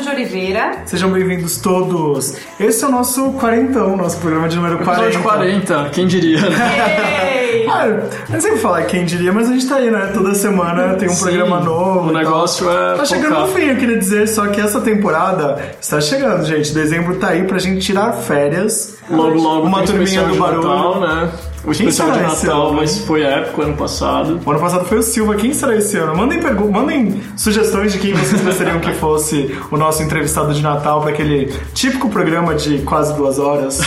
E Júlia Oliveira. Sejam bem-vindos todos. Esse é o nosso quarentão, nosso programa de número 40. Episódio 40, quem diria, né? Ei! Ah, eu não sei falar quem diria, mas a gente tá aí, né? Toda semana tem um Sim, programa novo. o tal. negócio é Tá chegando focar. no fim, eu queria dizer, só que essa temporada está chegando, gente. Dezembro tá aí pra gente tirar férias. Logo, logo Uma turminha do de barulho. Natal, né? O especial de Natal, ano, mas foi épico ano passado. O ano passado foi o Silva. Quem será esse ano? Mandem, pergu- mandem sugestões de quem vocês gostariam que fosse o nosso entrevistado de Natal para aquele típico programa de quase duas horas.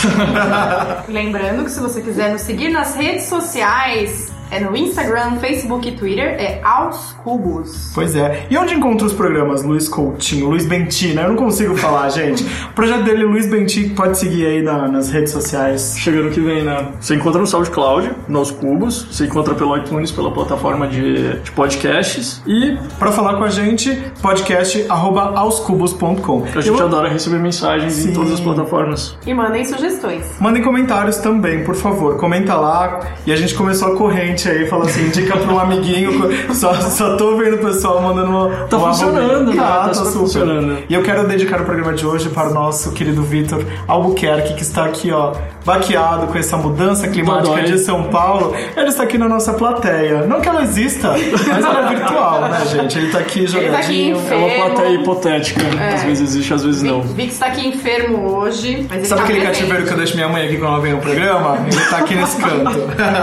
Lembrando que se você quiser nos seguir nas redes sociais, é no Instagram, Facebook e Twitter, é Aos Cubos. Pois é. E onde encontra os programas Luiz Coutinho, Luiz Benti, né? Eu não consigo falar, gente. O projeto dele, Luiz Benti, pode seguir aí na- nas redes sociais. Chegando que vem, né? Você encontra no SoundCloud, nos Cubos. Você encontra pelo iTunes, pela plataforma de, de podcasts. E Pra falar com a gente, podcast arroba aoscubos.com. a gente Eu- adora receber mensagens Sim. em todas as plataformas. E mandem sugestões. Mandem comentários também, por favor. Comenta lá. E a gente começou a corrente aí, falou assim, indica pra um amiguinho. Só, só tô vendo o pessoal mandando uma. Tá uma funcionando, né? Tá, Tá tá funcionando. E eu quero dedicar o programa de hoje para o nosso querido Vitor Albuquerque, que está aqui, ó, baqueado com essa mudança climática Dodói. de São Paulo. Ele está aqui na nossa plateia. Não que ela exista, mas ela é virtual, né, gente? Ele tá aqui Ele tá aqui jogadinho. É uma enfermo. plateia hipotética. Às vezes existe, às vezes não. vi que está aqui enfermo hoje, mas ele Sabe tá aquele presente. cativeiro que eu deixo minha mãe aqui quando ela vem no programa? Ele tá aqui nesse canto.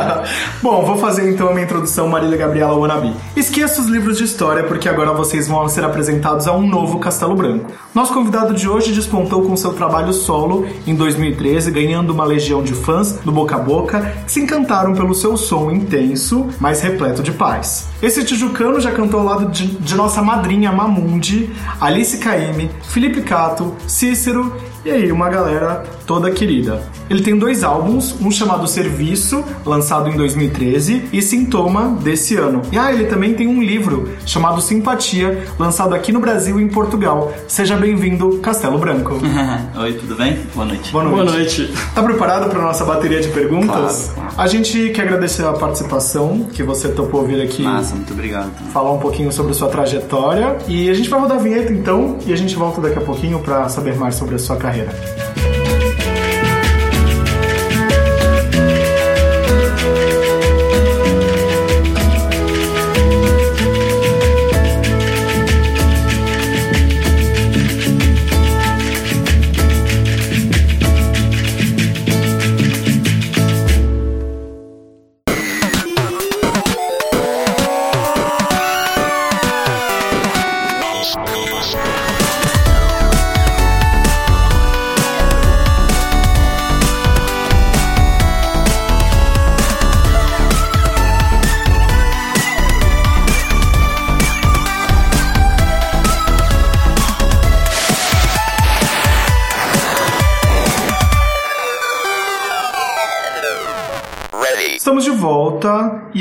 Bom, vou fazer então a minha introdução Marília Gabriela Wannabe. Esqueça os livros de história, porque agora vocês vão ser apresentados a um novo Castelo Branco. Nosso convidado de hoje despontou com seu trabalho solo em 2013, ganhando uma legião de fãs do boca a boca que se encantaram pelo seu som intenso, mas repleto de paz. Esse tijucano já cantou ao lado de, de nossa madrinha Mamundi, Alice Caymmi, Felipe Cato, Cícero e aí, uma galera toda querida. Ele tem dois álbuns, um chamado Serviço, lançado em 2013, e Sintoma, desse ano. E ah, ele também tem um livro chamado Simpatia, lançado aqui no Brasil e em Portugal. Seja bem-vindo, Castelo Branco. Oi, tudo bem? Boa noite. Boa noite. Boa noite. Tá preparado para nossa bateria de perguntas? Claro, claro. A gente quer agradecer a participação, que você topou vir aqui Massa, muito obrigado. falar um pouquinho sobre sua trajetória. E a gente vai rodar a vinheta então, e a gente volta daqui a pouquinho para saber mais sobre a sua carreira. 感谢。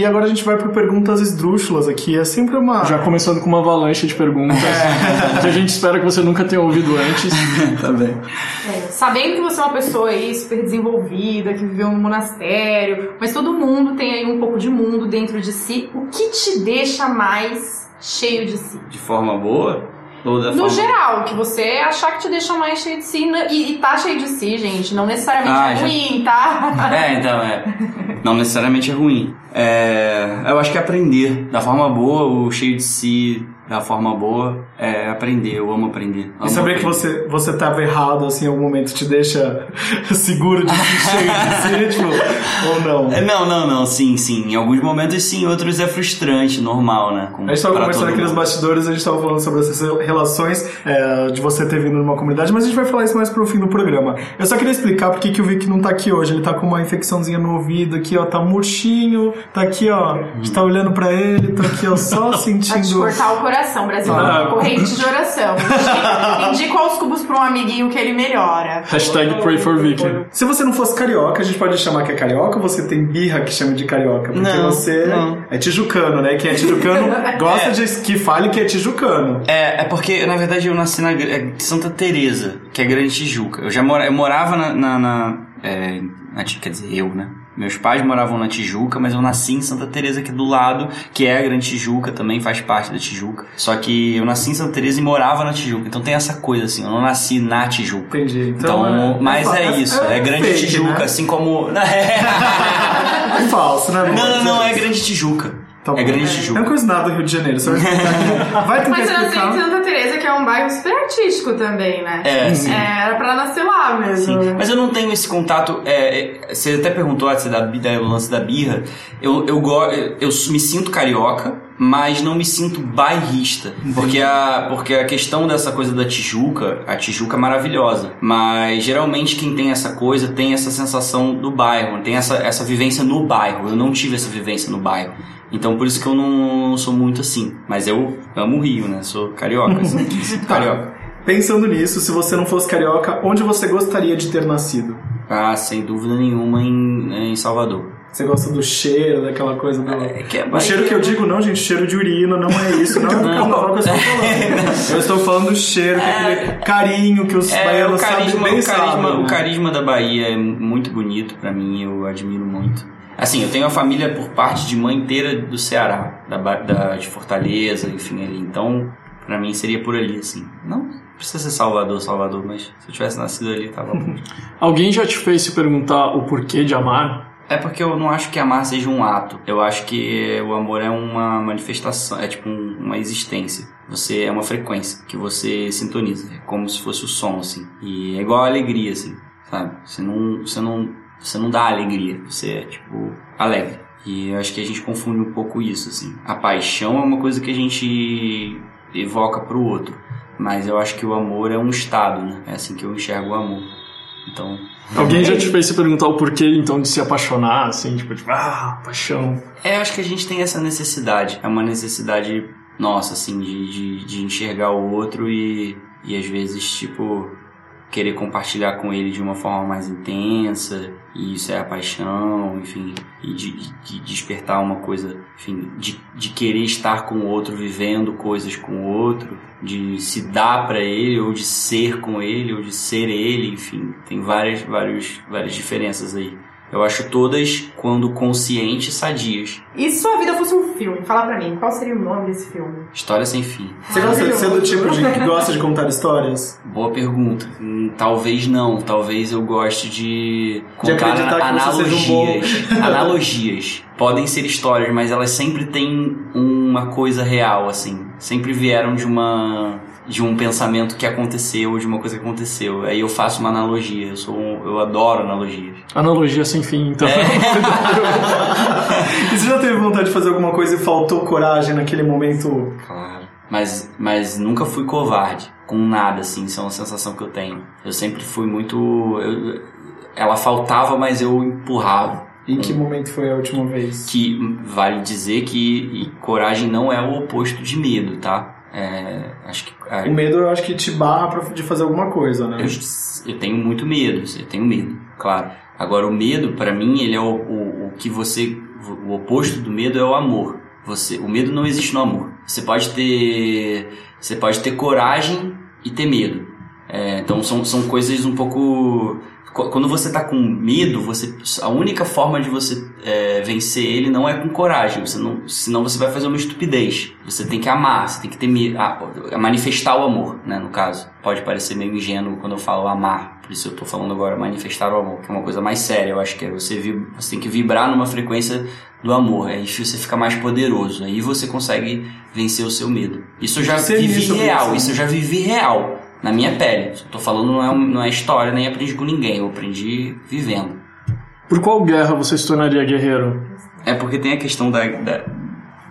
E agora a gente vai para perguntas esdrúxulas aqui. É sempre uma. Já começando com uma avalanche de perguntas que a gente espera que você nunca tenha ouvido antes. Tá bem. É, sabendo que você é uma pessoa aí super desenvolvida, que viveu num monastério, mas todo mundo tem aí um pouco de mundo dentro de si, o que te deixa mais cheio de si? De forma boa? No forma... geral, que você achar que te deixa mais cheio de si, e, e tá cheio de si, gente, não necessariamente Ah, é já- ruim, tá? É, então, é. Não necessariamente é ruim. É, eu acho que é aprender da forma boa, o cheio de si da forma boa, é aprender. Eu amo aprender. Amo E saber que aprender. você, você tava errado, assim, em algum momento te deixa seguro de se cheio de si, tipo, ou não? É, Não, não, não, sim, sim. Em alguns momentos sim, outros é frustrante, normal, né? Como A gente tava conversando aqui nos bastidores, a gente tava falando sobre essas relações é, de você ter vindo numa comunidade, mas a gente vai falar isso mais pro fim do programa. Eu só queria explicar por que que o Vic não tá aqui hoje. Ele tá com uma infecçãozinha no ouvido aqui, ó, tá murchinho, tá aqui, ó, a gente tá olhando pra ele, tá aqui, ó, só Pra te sentindo... cortar o coração, Brasil. Ah. Corrente de oração. Indica- Indica aos cubos pra um amiguinho que ele melhora. Hashtag pray for Vicky. Se você não fosse carioca, a gente pode chamar que é carioca ou você tem birra que chama de carioca? Porque Não, você não. é tijucano, né? Quem é tijucano gosta de que fale que é tijucano. É, é porque, na verdade, eu nasci na é, Santa Teresa, que é Grande Tijuca. Eu já mora, eu morava na... na, na, é, quer dizer, eu, né? Meus pais moravam na Tijuca, mas eu nasci em Santa Teresa aqui do lado, que é a Grande Tijuca, também faz parte da Tijuca. Só que eu nasci em Santa Teresa e morava na Tijuca. Então tem essa coisa assim, eu não nasci na Tijuca. Entendi. Então, é- mas fa- é, isso, é, Grande fake, Tijuca, né? assim como. É falso, né? não, não, não, é Grande Tijuca. Tá é Grande Eu não Tijuca. conheço nada do Rio de Janeiro, só vai explicar. Tentar Mas você nasceu em explicar. Santa Teresa, que é um bairro super artístico também, né? É, sim. É, era pra nascer lá mesmo. Sim, mas eu não tenho esse contato. é, é, você até perguntou antes da, da do lance da birra. Eu, eu, go- eu me sinto carioca, mas não me sinto bairrista. Porque a, porque a questão dessa coisa da Tijuca, a Tijuca é maravilhosa. Mas geralmente quem tem essa coisa tem essa sensação do bairro, tem essa, essa vivência no bairro. Eu não tive essa vivência no bairro. Então por isso que eu não sou muito assim. Mas eu amo o Rio, né? Sou carioca, assim, sinto carioca. Pensando nisso, se você não fosse carioca, onde você gostaria de ter nascido? Ah, sem dúvida nenhuma em, em Salvador. Você gosta do cheiro, daquela coisa do. É que é o cheiro que eu digo, não, gente, cheiro de urina, não é isso, não é carnaval que eu estou falando. Eu estou falando do cheiro, que é aquele carinho que os É, o baianos sabem carisma, bem o, carisma, sabem, o né? carisma da Bahia é muito bonito pra mim, eu admiro muito. Assim, eu tenho a família por parte de mãe inteira do Ceará, da, da- de Fortaleza, enfim, ali. Então, pra mim seria por ali, assim. Não precisa ser Salvador, Salvador, mas se eu tivesse nascido ali, tava bom. Alguém já te fez se perguntar o porquê de amar? É porque eu não acho que amar seja um ato. Eu acho que o amor é uma manifestação, é tipo um- uma existência. Você é uma frequência que você sintoniza, é como se fosse o som assim. E é igual a alegria assim, sabe? Você não, você não, você não dá alegria, você é tipo alegre. E eu acho que a gente confunde um pouco isso assim. A paixão é uma coisa que a gente evoca pro outro, mas eu acho que o amor é um estado, né? É assim que eu enxergo o amor. Então, Alguém já te fez se perguntar o porquê, então, de se apaixonar, assim, tipo, tipo ah, paixão. É, eu acho que a gente tem essa necessidade. É uma necessidade nossa, assim, de, de, de enxergar o outro e, e às vezes, tipo, querer compartilhar com ele de uma forma mais intensa. E isso é a paixão, enfim. E de, de despertar uma coisa, enfim, de, de querer estar com o outro, vivendo coisas com o outro. De se dar pra ele, ou de ser com ele, ou de ser ele, enfim. Tem várias, várias, várias diferenças aí. Eu acho todas, quando conscientes, sadias. E se sua vida fosse um filme? Fala pra mim, qual seria o nome desse filme? História sem fim. Você gosta de ser do tipo de que gosta de contar histórias? Boa pergunta. Hum, talvez não. Talvez eu goste de De contar você seja um analogias. analogias. Podem ser histórias, mas elas sempre têm uma coisa real, assim. Sempre vieram de uma de um pensamento que aconteceu, de uma coisa que aconteceu. Aí eu faço uma analogia. Eu sou um- eu adoro analogias. Analogia sem fim, então. É. E você já teve vontade de fazer alguma coisa e faltou coragem naquele momento? Claro. Mas, mas nunca fui covarde com nada, assim. Isso é uma sensação que eu tenho. Eu sempre fui muito. eu- ela faltava, mas eu empurrava. Em que momento foi a última vez? Que vale dizer que e coragem não é o oposto de medo, tá? É, acho que. É, O medo eu acho que te barra pra, de fazer alguma coisa, né? eu, eu tenho muito medo, eu tenho medo, claro. Agora, o medo, pra mim, ele é o, o, o que você. O oposto do medo é o amor. Você, o medo não existe no amor. Você pode ter. Você pode ter coragem e ter medo. É, então são, são coisas um pouco. Qu- Quando você tá com medo, você, a única forma de você é, vencer ele não é com coragem. Você não, senão você vai fazer uma estupidez. Você tem que amar, você tem que ter medo, a- a manifestar o amor, né? No caso, pode parecer meio ingênuo quando eu falo amar, Por isso eu tô falando agora manifestar o amor, que é uma coisa mais séria. Eu acho que é você, você tem que vibrar numa frequência do amor. Aí você fica mais poderoso. Aí você consegue vencer o seu medo. Isso eu já Ser vivi real. assim. Isso eu já vivi real. Na minha pele. Tô falando não é, não é história, nem aprendi com ninguém. Eu aprendi vivendo. Por qual guerra você se tornaria guerreiro? É porque tem a questão da, da-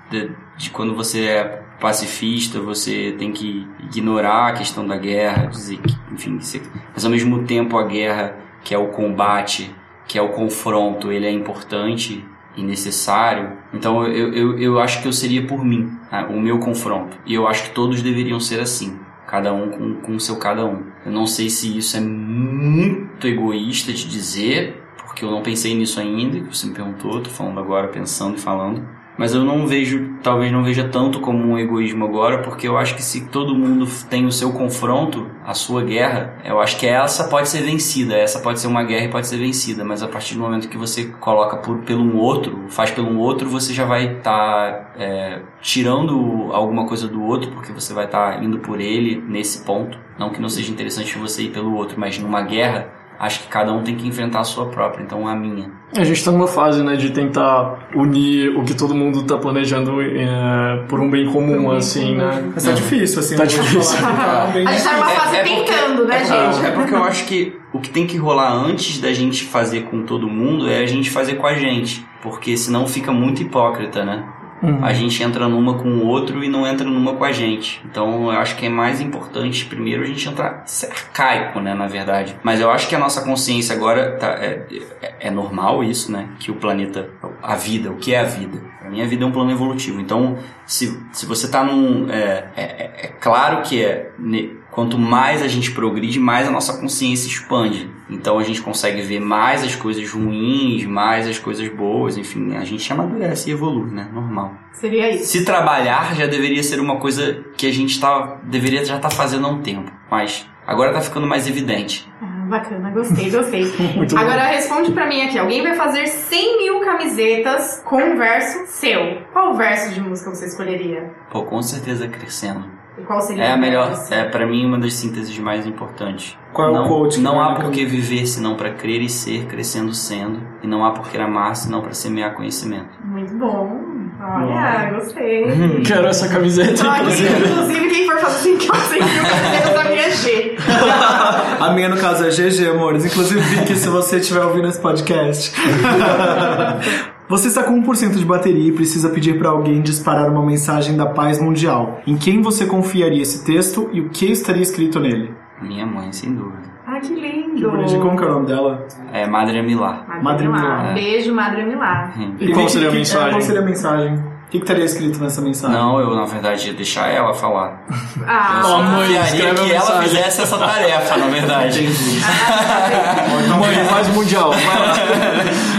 de, de quando você é pacifista, você tem que ignorar a questão da guerra, dizer que, enfim, mas ao mesmo tempo a guerra, que é o combate, que é o confronto, ele é importante e necessário. Então eu, eu, eu acho que eu seria por mim, né, o meu confronto. E eu acho que todos deveriam ser assim. Cada um com, com o seu cada um. Eu não sei se isso é muito egoísta de dizer, porque eu não pensei nisso ainda, que você me perguntou, tô falando agora pensando e falando. Mas eu não vejo, talvez não veja tanto como um egoísmo agora, porque eu acho que se todo mundo tem o seu confronto, a sua guerra, eu acho que essa pode ser vencida, essa pode ser uma guerra e pode ser vencida, mas a partir do momento que você coloca por, pelo um outro, faz pelo um outro, você já vai estar tirando alguma coisa do outro, porque você vai estar indo por ele nesse ponto. Não que não seja interessante você ir pelo outro, mas numa guerra, acho que cada um tem que enfrentar a sua própria, então a minha. A gente tá numa fase, né, de tentar unir o que todo mundo tá planejando é, por um bem comum, assim, né? Mas tá difícil, assim. Tá vou difícil. falar, tá A gente tá numa É- fase é porque- tentando, né, é porque- gente? É porque eu acho que o que tem que rolar antes da gente fazer com todo mundo é a gente fazer com a gente. Porque senão fica muito hipócrita, né? Uhum. A gente entra numa com o outro e não entra numa com a gente. Então eu acho que é mais importante primeiro a gente entrar. É né? Na verdade. Mas eu acho que a nossa consciência agora tá, é, é- é normal isso, né? Que o planeta. A vida, o que é a vida? Pra mim a vida é um plano evolutivo. Então, se, se você tá num. É, é, é- é claro que é. ne- Quanto mais a gente progride, mais a nossa consciência expande. Então a gente consegue ver mais as coisas ruins, mais as coisas boas, enfim, a gente amadurece e evolui, né? Normal. Seria isso. Se trabalhar já deveria ser uma coisa que a gente tá, deveria já estar fazendo há um tempo, mas agora tá ficando mais evidente. Ah, bacana, gostei, gostei. Muito bom. Agora responde pra mim aqui. Alguém vai fazer 100 mil camisetas com um verso seu. Qual verso de música você escolheria? Pô, com certeza crescendo. E qual seria É a melhor, é para mim uma das sínteses mais importantes. Qual é o não, quote que Não há por que viver senão para crer e ser, crescendo sendo, e não há por que amar senão para semear conhecimento. Muito bom. Olha, gostei. Quero essa camiseta, Olha, inclusive. inclusive, quem for fazer 100 mil camisetas da minha G. A minha, no caso, é GG, amores. Inclusive, Vicky, se você estiver ouvindo esse podcast. Você está com 1% de bateria e precisa pedir para alguém disparar uma mensagem da paz mundial. Em quem você confiaria esse texto e o que estaria escrito nele? Minha mãe, sem dúvida. Ah, que lindo. Que bonitinho, como que é o nome dela? É Madre Milar. Madre, Madre Milá. Milá. Beijo, Madre Milá. E qual Vicky, seria a é, mensagem? qual seria a mensagem? O que, que estaria escrito nessa mensagem? Não, eu na verdade ia deixar ela falar. Ah, mãe, Confiaria escreve a que ela mensagem. fizesse essa tarefa, na verdade. Mãe, faz mundial.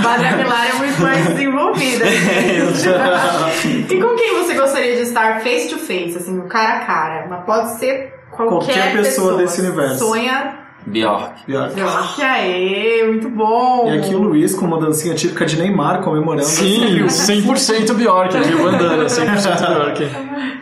Madre Milá é muito mais desenvolvida. e com quem você gostaria de estar face to face, assim, cara a cara? Mas pode ser qualquer, Qualquer pessoa desse universo. Sonha. Bjork. E Aê, muito bom. aqui o Luiz com uma dancinha típica de Neymar comemorando. Sim, 100% Bjork o bandana, 100% Bjork.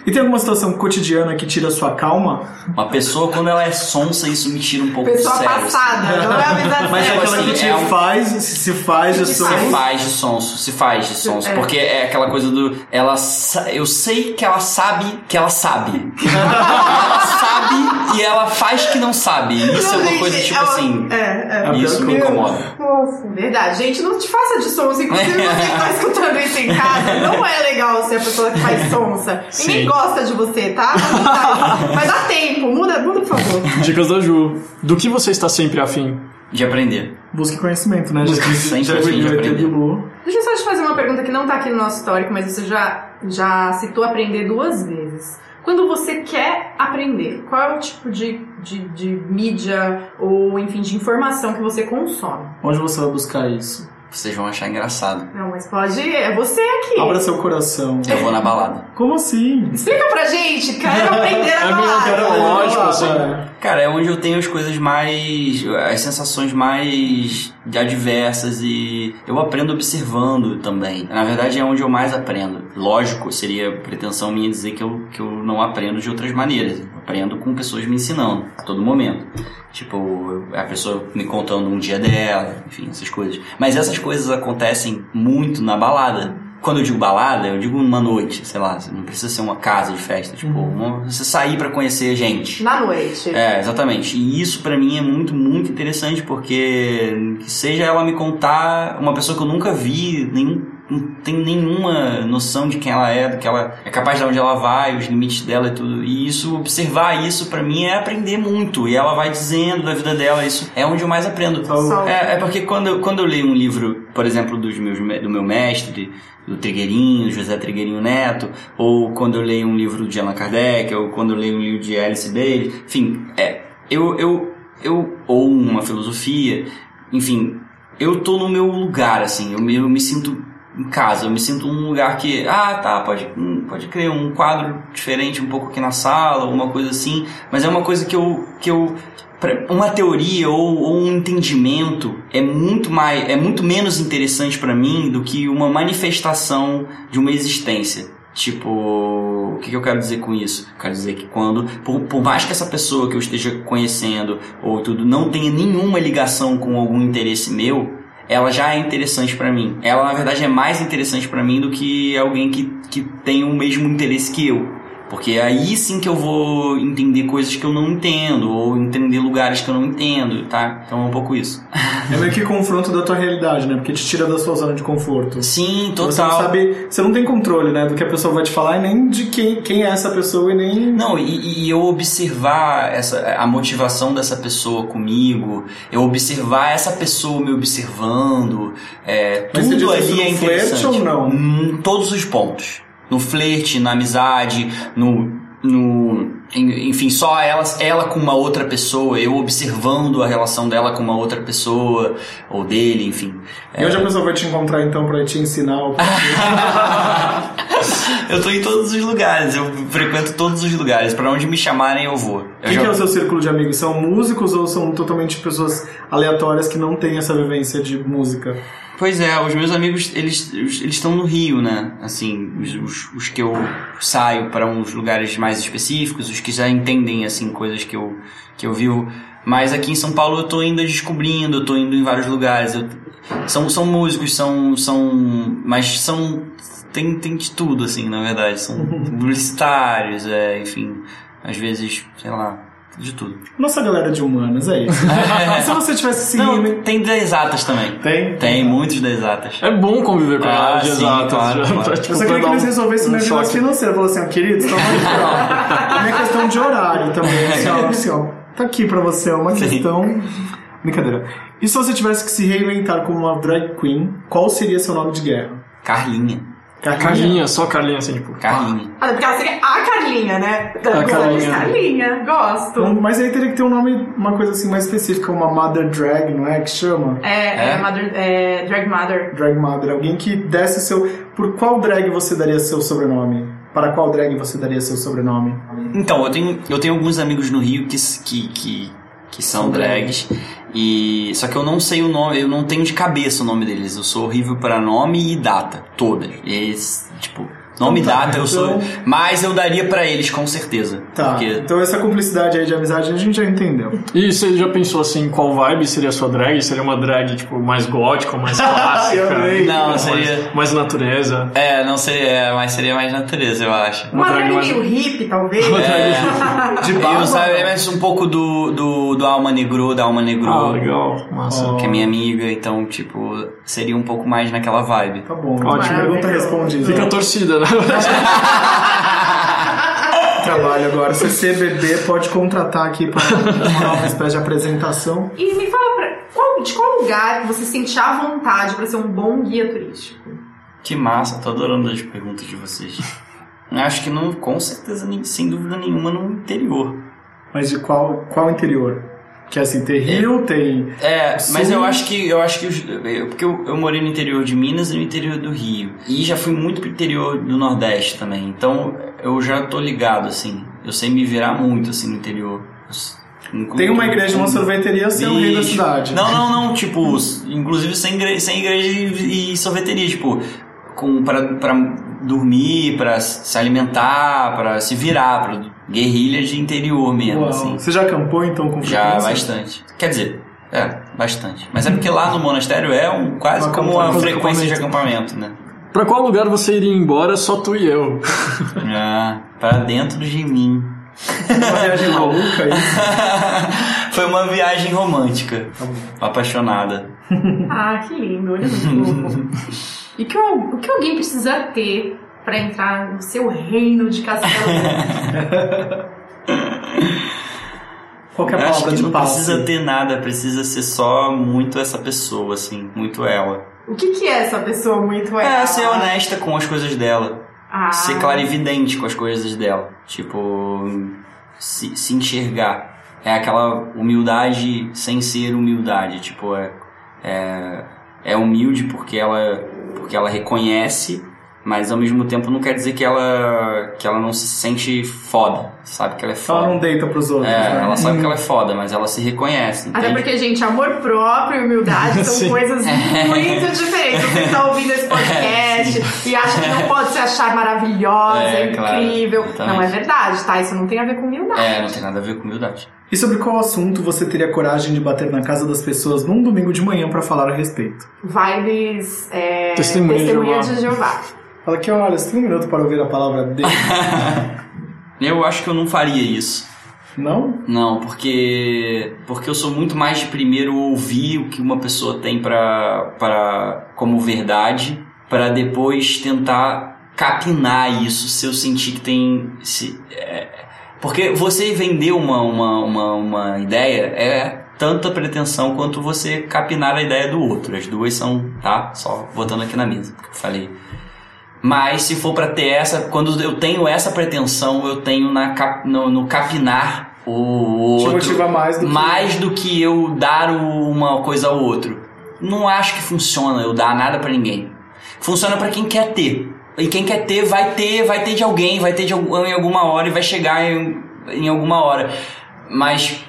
E tem alguma situação cotidiana que tira a sua calma? Uma pessoa, quando ela é sonsa, isso me tira um pouco Pessoa do sério. passada, não é avisar Mas é aquela assim, que te é um- faz, se faz de Se sua. Se faz de sonso, se faz de sonso. É. Porque é aquela coisa do. Ela Eu sei que ela sabe que ela sabe. ela sabe e ela faz que não sabe. Isso é uma Gente, coisa tipo é uma- assim. É, é. Isso me incomoda. Nossa, verdade. Gente, não te faça de sonsa. Inclusive, você que tá escutando isso em casa, não é legal ser a pessoa que faz sonsa. Ninguém Sim. gosta de você, tá? Mas dá tempo. Muda, muda, por favor. Dicas da Ju. Do que você está sempre afim? De aprender. Busque conhecimento, né? Já, sempre já de aprender. Deixa eu só te fazer uma pergunta que não tá aqui no nosso histórico, mas você já, já citou aprender duas vezes. Quando você quer aprender, qual é o tipo de, de, de mídia ou, enfim, de informação que você consome? Onde você vai buscar isso? Vocês vão achar engraçado. Não, mas pode. É você aqui. Abra seu coração. Eu vou na balada. Como assim? Explica pra gente, quero aprender a É balada. lógico, assim. É. Cara, é onde eu tenho as coisas mais. as sensações mais adversas e eu aprendo observando também. Na verdade, é onde eu mais aprendo. lógico, seria pretensão minha dizer que eu, que eu não aprendo de outras maneiras. Eu aprendo com pessoas me ensinando a todo momento. Tipo, a pessoa me contando um dia dela, enfim, essas coisas. Mas essas coisas acontecem muito na balada. Quando eu digo balada, eu digo uma noite, sei lá, não precisa ser uma casa de festa, tipo, uma- você sair pra conhecer gente. Na noite. É, exatamente. E isso pra mim é muito, muito interessante, porque que seja ela me contar uma pessoa que eu nunca vi, nem, não tem nenhuma noção de quem ela é, do que ela é capaz de onde ela vai, os limites dela e tudo. E isso, observar isso pra mim é aprender muito. E ela vai dizendo da vida dela, isso é onde eu mais aprendo. É, é porque quando, eu- quando eu leio um livro, por exemplo, dos meus, me- do meu mestre, do Trigueirinho, José Trigueirinho Neto, ou quando eu leio um livro de Allan Kardec, ou quando eu leio um livro de Alice Bailey, enfim, é, eu, eu, eu, ou uma filosofia, enfim, eu tô no meu lugar, assim, eu eu me sinto em casa, eu me sinto num lugar que, ah, tá, pode, hum, pode crer, um quadro diferente um pouco aqui na sala, alguma coisa assim, mas é uma coisa que eu, que eu uma teoria ou, ou um entendimento é muito mais é muito menos interessante pra mim do que uma manifestação de uma existência. Tipo o que, que eu quero dizer com isso? Quero dizer que quando por, por mais que essa pessoa que eu esteja conhecendo ou tudo não tenha nenhuma ligação com algum interesse meu ela já é interessante pra mim. Ela na verdade é mais interessante pra mim do que alguém que, que tem o mesmo interesse que eu porque aí sim que eu vou entender coisas que eu não entendo, ou entender lugares que eu não entendo, tá? Então é um pouco isso. É meio que confronto da tua realidade, né? Porque te tira da sua zona de conforto. Sim, Você não total. sabe, você não tem controle, né, do que a pessoa vai te falar e nem de quem, quem é essa pessoa e nem Não, e, e eu observar essa, a motivação dessa pessoa comigo, eu observar essa pessoa me observando, é, tudo ali é interessante. ou não? Em todos os pontos. No flerte, na amizade, no. no en- enfim, só ela, ela com uma outra pessoa, eu observando a relação dela com uma outra pessoa, ou dele, enfim. E onde a pessoa vai te encontrar então pra te ensinar o eu tô em todos os lugares, eu frequento todos os lugares. Pra onde me chamarem, eu vou. Quem já- que é o seu círculo de amigos? São músicos ou são totalmente pessoas aleatórias que não têm essa vivência de música? Pois é, os meus amigos, eles eles estão no Rio, né? Assim, os, os, os que eu saio para uns lugares mais específicos, os que já entendem, assim, coisas que eu, que eu vivo. Mas aqui em São Paulo eu tô ainda descobrindo, eu tô indo em vários lugares. Eu- são, são músicos, são, são... Mas são... Tem, tem de tudo, assim, na verdade. São publicitários, é, enfim... Às vezes, sei lá, de tudo. Nossa galera de humanas, é isso. Se você tivesse Não, seguindo... tem da exatas também. Tem? Tem muitas das exatas. É bom conviver com Ah, ela de sim, exatas. claro, já, claro. pra, tipo, Eu só pra queria que eles resolvessem um vida choque. financeira. Falou assim, ó, queridos, toma aqui, ó. Minha questão de horário também, assim, ó, assim, ó. Tá aqui pra você, é uma Sim. questão... Brincadeira. E se você tivesse que se reinventar como uma drag queen, qual seria seu nome de guerra? Carlinha. Carlinha, só Carlinha, assim, tipo. Carlinha. Ah, porque ela seria a Carlinha, né? A Carlinha. Carlinha, gosto. Então, Mas aí teria que ter um nome, uma coisa assim mais específica, uma Mother Drag, não é? Que chama? É, é, É? mother, é, Drag Mother. Drag Mother. Alguém que desse seu. Por qual drag você daria seu sobrenome? Para qual drag você daria seu sobrenome? Então, eu tenho, eu tenho alguns amigos no Rio que, que, que, que são drags. E, só que eu não sei o nome, eu não tenho de cabeça o nome deles. Eu sou horrível para nome e data, todas. E, eles, tipo, nome e Então tá, data eu sou. então- Mas eu daria pra eles, com certeza. Tá. Porque Então essa cumplicidade aí de amizade a gente já entendeu. E você já pensou assim, qual vibe seria a sua drag? Seria uma drag, tipo, mais gótica, ou mais clássica? Eu amei. Não, mais, seria- Mais natureza. É, não sei, é, mas seria mais natureza, eu acho. Uma drag drag mais- meio hippie, talvez. De Eu barba? sabe, mas um pouco do, do, do Alma Negro, da Alma Negro. Ah, legal. Massa. Que é minha amiga, então, tipo, seria um pouco mais naquela vibe. Tá bom. Ótimo. Pergunta respondida. Fica a torcida, né? Trabalho agora. Se CBB pode contratar aqui para uma espécie de apresentação. E me fala pra, qual- de qual lugar que você sente à vontade pra ser um bom guia turístico? Que massa, tô adorando as perguntas de vocês. Acho que não, com certeza, nem- sem dúvida nenhuma, no interior. Mas de qual, qual interior? Que é assim, tem Rio, tem. É, mas Sul. eu acho que eu acho que eu- porque eu, eu morei no interior de Minas e no interior do Rio e já fui muito pro interior do Nordeste também. Então eu já tô ligado assim. Eu sei me virar muito assim no interior. Tem uma igreja, uma sorveteria, você é o rei da cidade. Não, não, não. Tipo, inclusive sem igreja, sem igreja e, e sorveteria. Tipo, com, pra, pra dormir, pra se alimentar, pra se virar, pra guerrilha de interior mesmo, Uau. assim. Você já acampou então com Já frequência? bastante. Quer dizer, é, bastante. Mas é porque lá no monastério é um, quase Um como uma frequência de acampamento, né? Pra qual lugar você iria embora só tu e eu? Ah, pra dentro de mim. Uma viagem maluca aí. Foi uma viagem romântica. Apaixonada. Ah, que lindo, olha fofo. E que, o o que alguém precisa ter pra entrar no seu reino de castelo? Qual que é a Eu acho palavra que de não passe? precisa ter nada, precisa ser só muito essa pessoa, assim, muito ela. o que, que é essa pessoa muito É, ela? ser honesta com as coisas dela. Ah, Ser clarividente com as coisas dela. Tipo, se, se enxergar. É aquela humildade sem ser humildade. Tipo, é, é, é humilde porque ela, porque ela reconhece, mas ao mesmo tempo não quer dizer que ela, que ela não se sente foda. Sabe que ela é Ela foda. não deita pros outros, É, né? ela sabe que ela é foda, mas ela se reconhece. Até entende? porque, gente, amor próprio e humildade são Sim. coisas muito diferentes. Você está ouvindo esse podcast e acha que não pode se achar maravilhosa, É, claro. incrível. Exatamente. não é verdade, tá? Isso não tem a ver com humildade. É, não tem nada a ver com humildade. E sobre qual assunto você teria coragem de bater na casa das pessoas num domingo de manhã pra falar a respeito? Vibes é, Testemunha de testemunha Jeová. de Jeová. Fala aqui, olha, você tem um minuto para ouvir a palavra dele? Eu acho que eu não faria isso. não? Não, porque porque eu sou muito mais de primeiro ouvir o que uma pessoa tem para para como verdade, para depois tentar capinar isso se eu sentir que tem se, é, porque você vender uma, uma, uma, uma ideia é tanta pretensão quanto você capinar a ideia do outro. As duas são, tá? Só botando aqui na mesa, que eu falei. Mas se for pra ter essa, quando eu tenho essa pretensão, eu tenho na, cap- no, no capinar o Te outro motiva mais do que... mais do que eu dar uma coisa ao outro. Não acho que funciona eu dar nada pra ninguém. Funciona pra quem quer ter. E quem quer ter vai ter, vai ter de alguém, vai ter de em alguma hora e vai chegar em, em alguma hora. Mas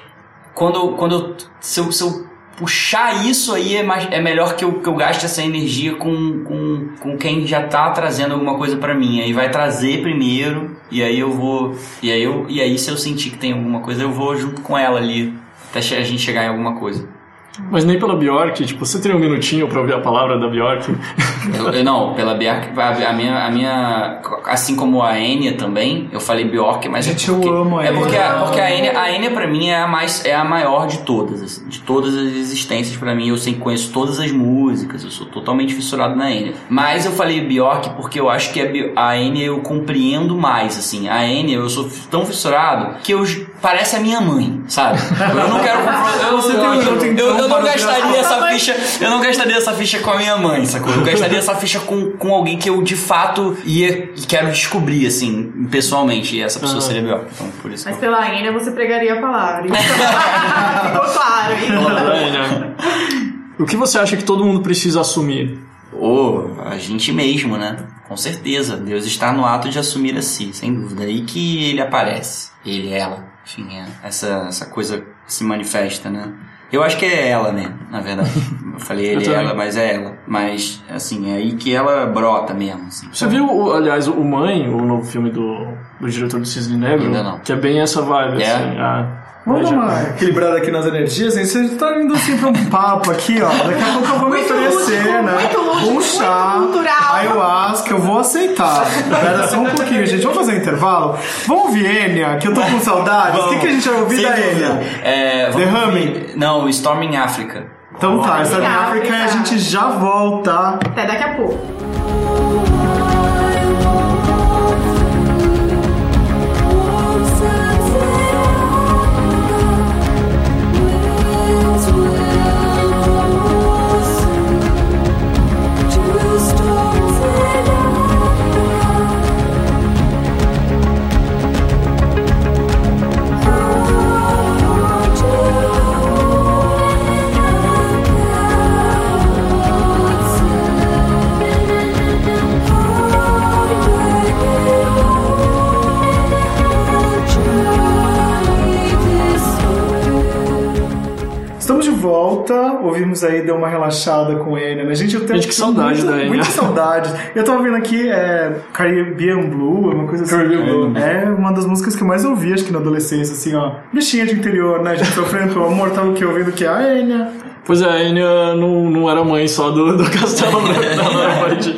quando, quando eu, se, eu, se eu puxar isso aí é, mais, é melhor que eu, que eu gaste essa energia com, com, com quem já tá trazendo alguma coisa pra mim. Aí vai trazer primeiro e aí eu vou e aí eu e aí se eu sentir que tem alguma coisa eu vou junto com ela ali até a gente chegar em alguma coisa. Mas nem pela Bjork, tipo, você teria um minutinho pra ouvir a palavra da Bjork? Eu, eu- não, pela Bjork, a, a minha, a minha, assim como a Enya também, eu falei Bjork, mas Gente, é porque, eu amo a é porque, Enya. a, porque a Enya, a Enya pra mim é a mais, é a maior de todas, assim, de todas as existências pra mim, eu sei conheço todas as músicas, eu sou totalmente fissurado na Enya. Mas eu falei Bjork porque eu acho que a, Enya eu compreendo mais, assim, a Enya eu sou tão fissurado que eu parece a minha mãe, sabe? Eu não quero eu, Você tem um eu, minuto, eu, então, eu não gastaria essa ficha, eu não gastaria essa ficha com a minha mãe, sacou? Eu gastaria essa ficha com, com alguém que eu de fato ia e quero descobrir, assim, pessoalmente. E essa pessoa Aham. seria Bjork. Então, por isso. Mas eu- pela Enya você pregaria a palavra. Ficou claro. hein? o que você acha que todo mundo precisa assumir? Ou a gente mesmo, né? Com certeza. Deus está no ato de assumir a si, sem dúvida. Aí que ele aparece. Ele, ela. Enfim, é essa, essa coisa se manifesta, né? Eu acho que é ela, né? Na verdade. Eu falei ele, também. ela, mas é ela. Mas, assim, é aí que ela brota mesmo, assim. Você viu, o- aliás, o Mãe, o novo filme do, do diretor do Cisne Negro? Ainda não. Que é bem essa vibe, É? assim. Ah, Vamos dar uma equilibrada aqui nas energias, hein? Você tá indo assim pra um papo aqui, ó. Daqui a pouco eu vou me oferecer, lúdico, né? muito lúdico, um chá, muito cultural. ayahuasca, eu vou aceitar. Espera só um pouquinho, gente. Vamos fazer um intervalo? Vamos ouvir Enya, que eu tô com saudades. O que, que a gente vai ouvir Sem da. Enya? É, Derrame. Não, Storming Africa. Então tá, essa é a África e a gente já volta. Até daqui a pouco. Volta, ouvimos aí, deu uma relaxada com ele, né? Gente, eu tenho Gente, que saudade muito, da Enya. Muita saudade. Eu tava vendo aqui, é Caribbean Blue, uma coisa assim. Caribbean Blue. É uma das músicas que eu mais ouvi, acho que na adolescência, assim, ó. Bichinha de interior, né? A gente sofrendo pelo amor, tava o quê? Ouvindo o quê? A Enya. Pois é, a Enya não, não era mãe só do, do Castelo Branco, ela era mãe de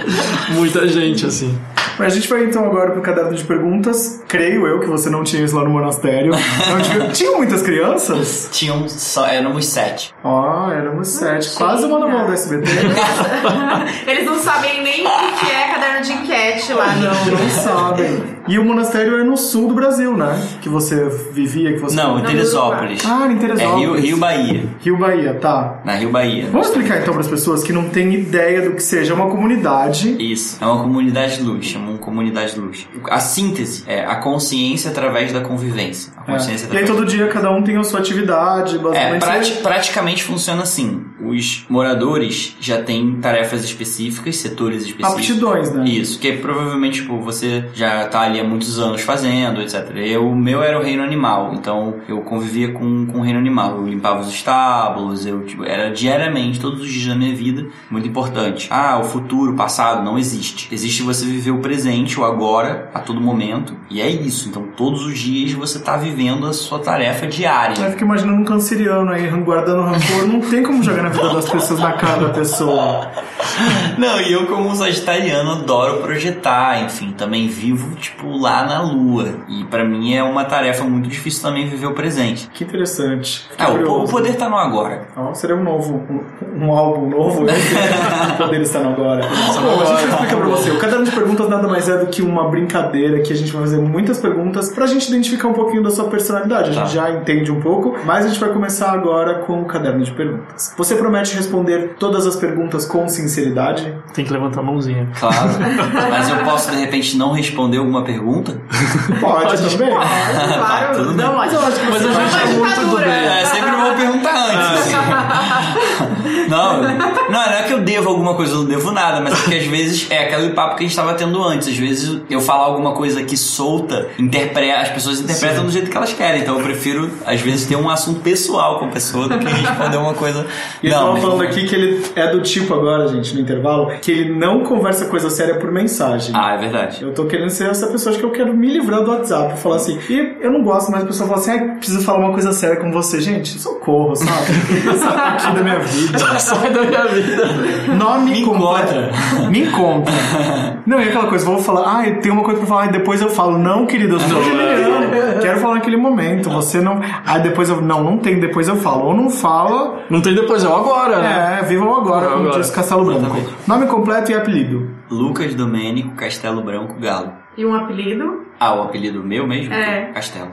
muita gente, assim. Mas a gente vai então agora pro caderno de perguntas. Creio eu que você não tinha isso lá no monastério. Não tinha, tinham muitas crianças? Tinham só, éramos sete. Ó, éramos sete. Quase uma novela do SBT. Eles não sabem nem o que é caderno de enquete lá, não. Não sabem. E o monastério é no sul do Brasil, né? Que você vivia, que você... Não, em Teresópolis. Ah, em É Teresópolis. Rio, Rio Bahia. Rio Bahia, tá. Na Rio Bahia. Vamos explicar então para as pessoas que não têm ideia do que seja uma comunidade. Isso. É uma comunidade de luz. Chamam comunidade de luz. A síntese é a consciência através da convivência. A É. consciência E aí através todo dia cada um tem a sua atividade, É, basicamente. prati- praticamente funciona assim. Os moradores já têm tarefas específicas, setores específicos. Aptidões, né? Isso, que provavelmente tipo, você já tá ali há muitos anos fazendo, etc. Eu, o meu era o reino animal, então eu convivia com, com o reino animal. Eu limpava os estábulos, eu tipo, era diariamente, todos os dias da minha vida, muito importante. Ah, o futuro, o passado, não existe. Existe você viver o presente, o agora, a todo momento, e é isso. Então todos os dias você tá vivendo a sua tarefa diária. Eu fico imaginando um canceriano aí guardando rancor. Não tem como jogar na vida das pessoas na cara da pessoa. Não, e eu como um sagitariano adoro projetar, enfim, também vivo tipo lá na lua. E pra mim é uma tarefa muito difícil também viver o presente. Que interessante. Fiquei Ah, po- curioso. o poder tá no agora. Ó, seria um novo, um, um álbum novo. né? o poder está no agora. Bom, a gente vai explicar pra você. O caderno de perguntas nada mais é do que uma brincadeira que a gente vai fazer muitas perguntas pra gente identificar um pouquinho da sua personalidade. A gente Tá. já entende um pouco, mas a gente vai começar agora com o caderno de perguntas. Você promete responder todas as perguntas com sinceridade? Tem que levantar a mãozinha. Claro. Mas eu posso de repente não responder alguma pergunta? Pode, também. Claro, tudo bem. não, mas, Mas eu acho que Mas a você gente é muito do bem. É, sempre vou perguntar antes. assim. Não, não, não é que eu devo alguma coisa, eu não devo nada, mas é que às vezes é aquele papo que a gente estava tendo antes. Às vezes eu falar alguma coisa aqui solta, interpreta, as pessoas interpretam do jeito que elas querem. Então eu prefiro, às vezes, ter um assunto pessoal com a pessoa do que responder uma coisa. E não, tava mas- falando aqui que ele é do tipo agora, gente, no intervalo, que ele não conversa coisa séria por mensagem. Ah, é verdade. Eu tô querendo ser essa pessoa, que eu quero me livrar do WhatsApp. Falar assim, e eu não gosto, mas a pessoa fala assim, ah, preciso falar uma coisa séria com você. Gente, socorro, sabe? Sai aqui da minha vida. Sai da minha vida. Nome Me completo. Me encontra. Não, e aquela coisa, vou falar, ah, tem uma coisa pra falar, e depois eu falo, não, querido, eu sou Não, geminiano. Quero falar naquele momento. Você não. Aí depois eu. Não, não tem, depois eu falo. Ou não fala, Não tem depois, é o agora, né? é, vivam agora, É, como diz Castelo Branco. Exatamente. Nome completo e apelido. Lucas Domênico Castelo Branco Galo. E um apelido? Ah, o apelido meu mesmo? É. Castelo.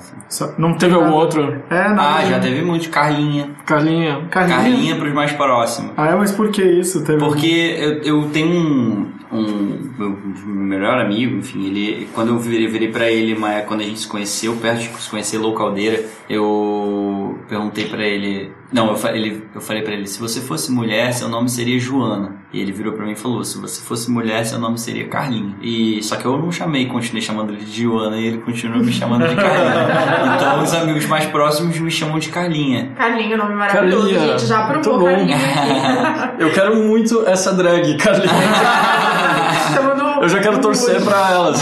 não Teve algum outro? É, nada. Ah, já teve muito. Carlinha. Carlinha. Carlinha. Carlinha pros mais próximos. Ah, é, mas por que isso? Teve Porque eu, eu tenho um, um meu melhor amigo, enfim, ele quando eu virei, virei para ele, mas quando a gente se conheceu, perto de se conhecer Low Caldeira, eu perguntei pra ele, não, eu, fa- ele, eu falei pra ele, se você fosse mulher, seu nome seria Joana. E ele virou pra mim e falou, se você fosse mulher, seu nome seria Carlinha. E só que eu não chamei, continuei chamando ele de Joana e ele continuou me chamando de Carlinha. então os amigos mais próximos me chamam de Carlinha. Carlinho, nome maravilhoso. Carlinha. Gente, já aprovou. Eu quero muito essa drag, Carlinha. Eu já quero torcer pra elas.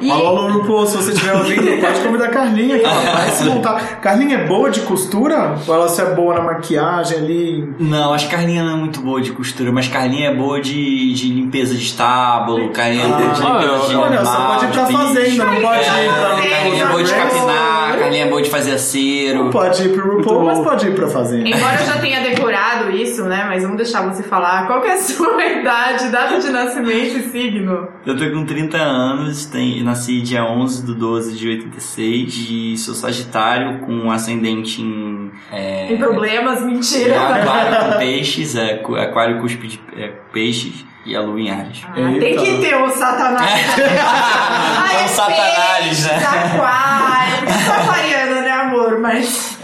E- Alô, alô, RuPaul, se você estiver ouvindo, pode convidar a Carlinha aqui, ela vai se montar. Carlinha é boa de costura? Ou ela só é boa na maquiagem ali? Não, acho que Carlinha não é muito boa de costura, mas Carlinha é boa de, de limpeza de estábulo, Carlinha é boa de Ah, limpeza de olha, só pode ir pra fazenda, não pode ir pra Carlinha é boa de capinar, Carlinha é boa de fazer acero. Pode ir pro RuPaul, Muito mas pode ir pra fazenda. Embora eu já tenha decorado isso, né? Mas vamos deixar você falar. Qual que é a sua idade, data de nascimento e signo? Eu tô com 30 anos, tem, nasci dia 11 do 12 de 86 e sou sagitário com ascendente em... É, Tem problemas? Mentira. aquário com peixes, é, aquário cuspe de é, peixes e a lua em Ares. Ah, tem que ter o satanás. Ai, São é satanares, peixe, né? Aquário. Eu sou aquariana, né, amor? Mas.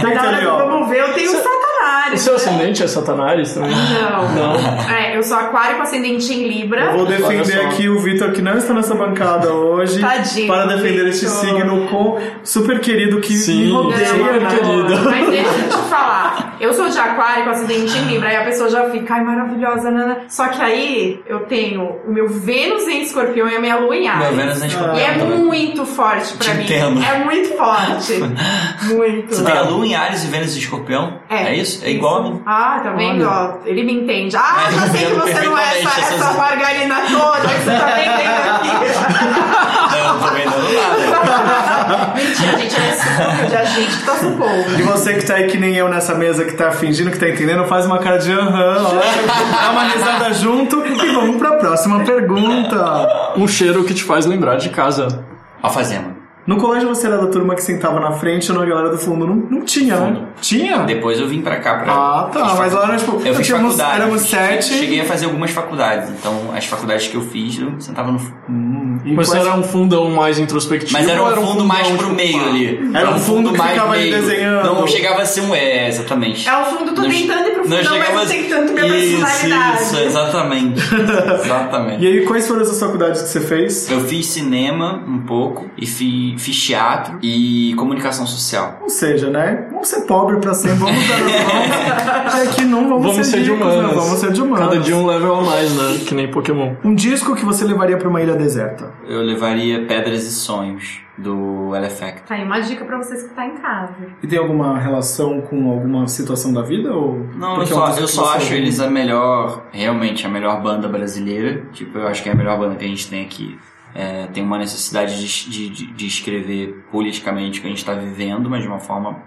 Que na hora que ó. vamos ver, eu tenho o satanás. O seu ascendente é Satanás também? Não. Não. É, eu sou aquário com ascendente em Libra. Eu vou defender aqui o Vitor, que não está nessa bancada hoje, Tadinho, para defender este Vitor. signo com super querido que Sim, me rodeia. super né? querido. Mas deixa eu te falar. Eu sou de aquário com acidente em Libra. Aí a pessoa já fica, ai, maravilhosa, Nana. Só que aí eu tenho o meu Vênus em escorpião e a minha lua em Meu Ares. Vênus é escorpião E é muito forte pra Te mim. entendo. É muito forte. muito. Você tem a Lua em Ares e Vênus em escorpião? É, isso? É igual a. Ah, tá vendo? Ó, ele me entende. Ah, Mas já eu sei que você não é essa, perfeitamente essa essas- margarina toda que você tá vendendo aqui. Eu não tô vendendo nada. Mentira, gente, é suco de agente que tá supondo. E você que tá aí que nem eu nessa mesa, que tá fingindo que tá entendendo, faz uma cara de aham, ó, dá uma risada junto e vamos pra próxima pergunta. Um cheiro que te faz lembrar de casa. Alfazema. No colégio você era da turma que sentava na frente na galera do fundo? Não, não tinha, né? Fundo. Tinha? Depois eu vim pra cá pra. Ah, tá, mas lá era tipo, Eu fiz tínhamos- faculdade. éramos sete. Cheguei a fazer algumas faculdades. Então, as faculdades que eu fiz, eu sentava no. Hum, Mas quais- era um fundão mais introspectivo? Mas era ou um fundo fundão, mais pro meio ali. Era um fundo que ficava ali desenhando. Não chegava a ser um. É, exatamente. É o fundo, tô Não- tentando ir pro não fundão, mas chegava não a- tem tanto minha isso, personalidade. Isso, exatamente. exatamente. E aí, quais foram as faculdades que você fez? Eu fiz cinema um pouco, e fi, fiz teatro e comunicação social. Ou seja, né? Vamos ser pobre pra sempre, vamos dar as mãos. E aqui não vamos, Vamos ser de ricos, né? humanas. Vamos ser de humanas. Cada dia um level a mais, né? Que nem Pokémon. Um disco que você levaria pra uma ilha deserta. Eu levaria Pedras e Sonhos, do Elefect. Tá aí uma dica pra vocês que tá em casa. E tem alguma relação com alguma situação da vida? Ou Não, eu porque é um só, eu só acho eles a melhor, realmente a melhor banda brasileira. Tipo, eu acho que é a melhor banda que a gente tem aqui. É, tem uma necessidade de, de, de- de escrever politicamente o que a gente está vivendo, mas de uma forma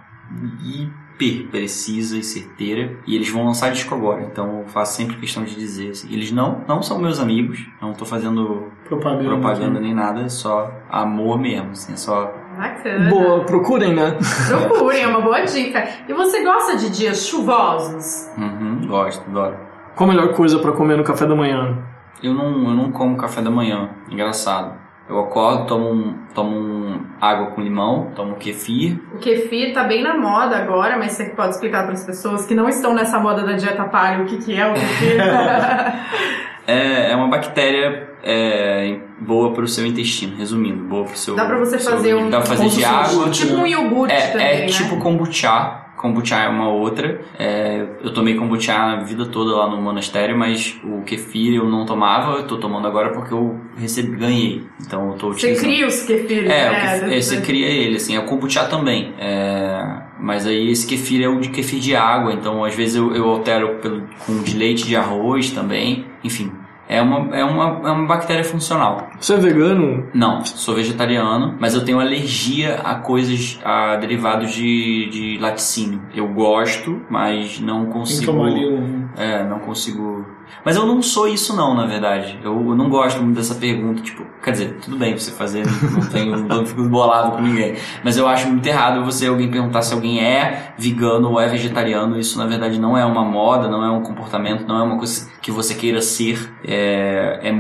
hiper precisa e certeira. E eles vão lançar disco agora, então eu faço sempre questão de dizer. Assim, eles não, não são meus amigos, não tô fazendo propaganda. propaganda aqui. nem nada, é só amor mesmo, assim, é só Bacana. Boa, procurem, né? Procurem, é uma boa dica. E você gosta de dias chuvosos? Uhum, gosto, adoro. Qual a melhor coisa pra comer no café da manhã? Eu não, eu não como café da manhã, engraçado. Eu acordo, tomo, um, tomo um água com limão, tomo um kefir. O kefir tá bem na moda agora, mas você pode explicar para as pessoas que não estão nessa moda da dieta paleo o que, que é o kefir? É, é uma bactéria é, boa para o seu intestino, resumindo, boa para o seu. Dá pra você seu fazer um- Dá pra fazer de água. tipo um iogurte É, também, é né? tipo kombucha. Kombucha é uma outra. É, eu tomei kombucha a vida toda lá no monastério, mas o kefir eu não tomava. Eu tô tomando agora porque eu recebi, ganhei. Então eu tô Você utilizando. cria os kefirs, É, o né? kefir- é, você cria ele, assim, é o kombucha também. É, mas aí esse kefir é o de kefir de água, então às vezes eu, eu altero pelo, com de leite de arroz também. Enfim, é uma, é, uma, é uma bactéria funcional. Você é vegano? Não, sou vegetariano, mas eu tenho alergia a coisas, a derivados de, de laticínio. Eu gosto, mas não Tem que consigo. tomar ali um... É, não consigo. Mas eu não sou isso não, na verdade. Eu, eu não gosto muito dessa pergunta, tipo, quer dizer, tudo bem você fazer, não tenho, não fico bolado com ninguém. Mas eu acho muito errado você alguém perguntar se alguém é vegano ou é vegetariano. Isso na verdade não é uma moda, não é um comportamento, não é uma coisa que você queira ser. É, é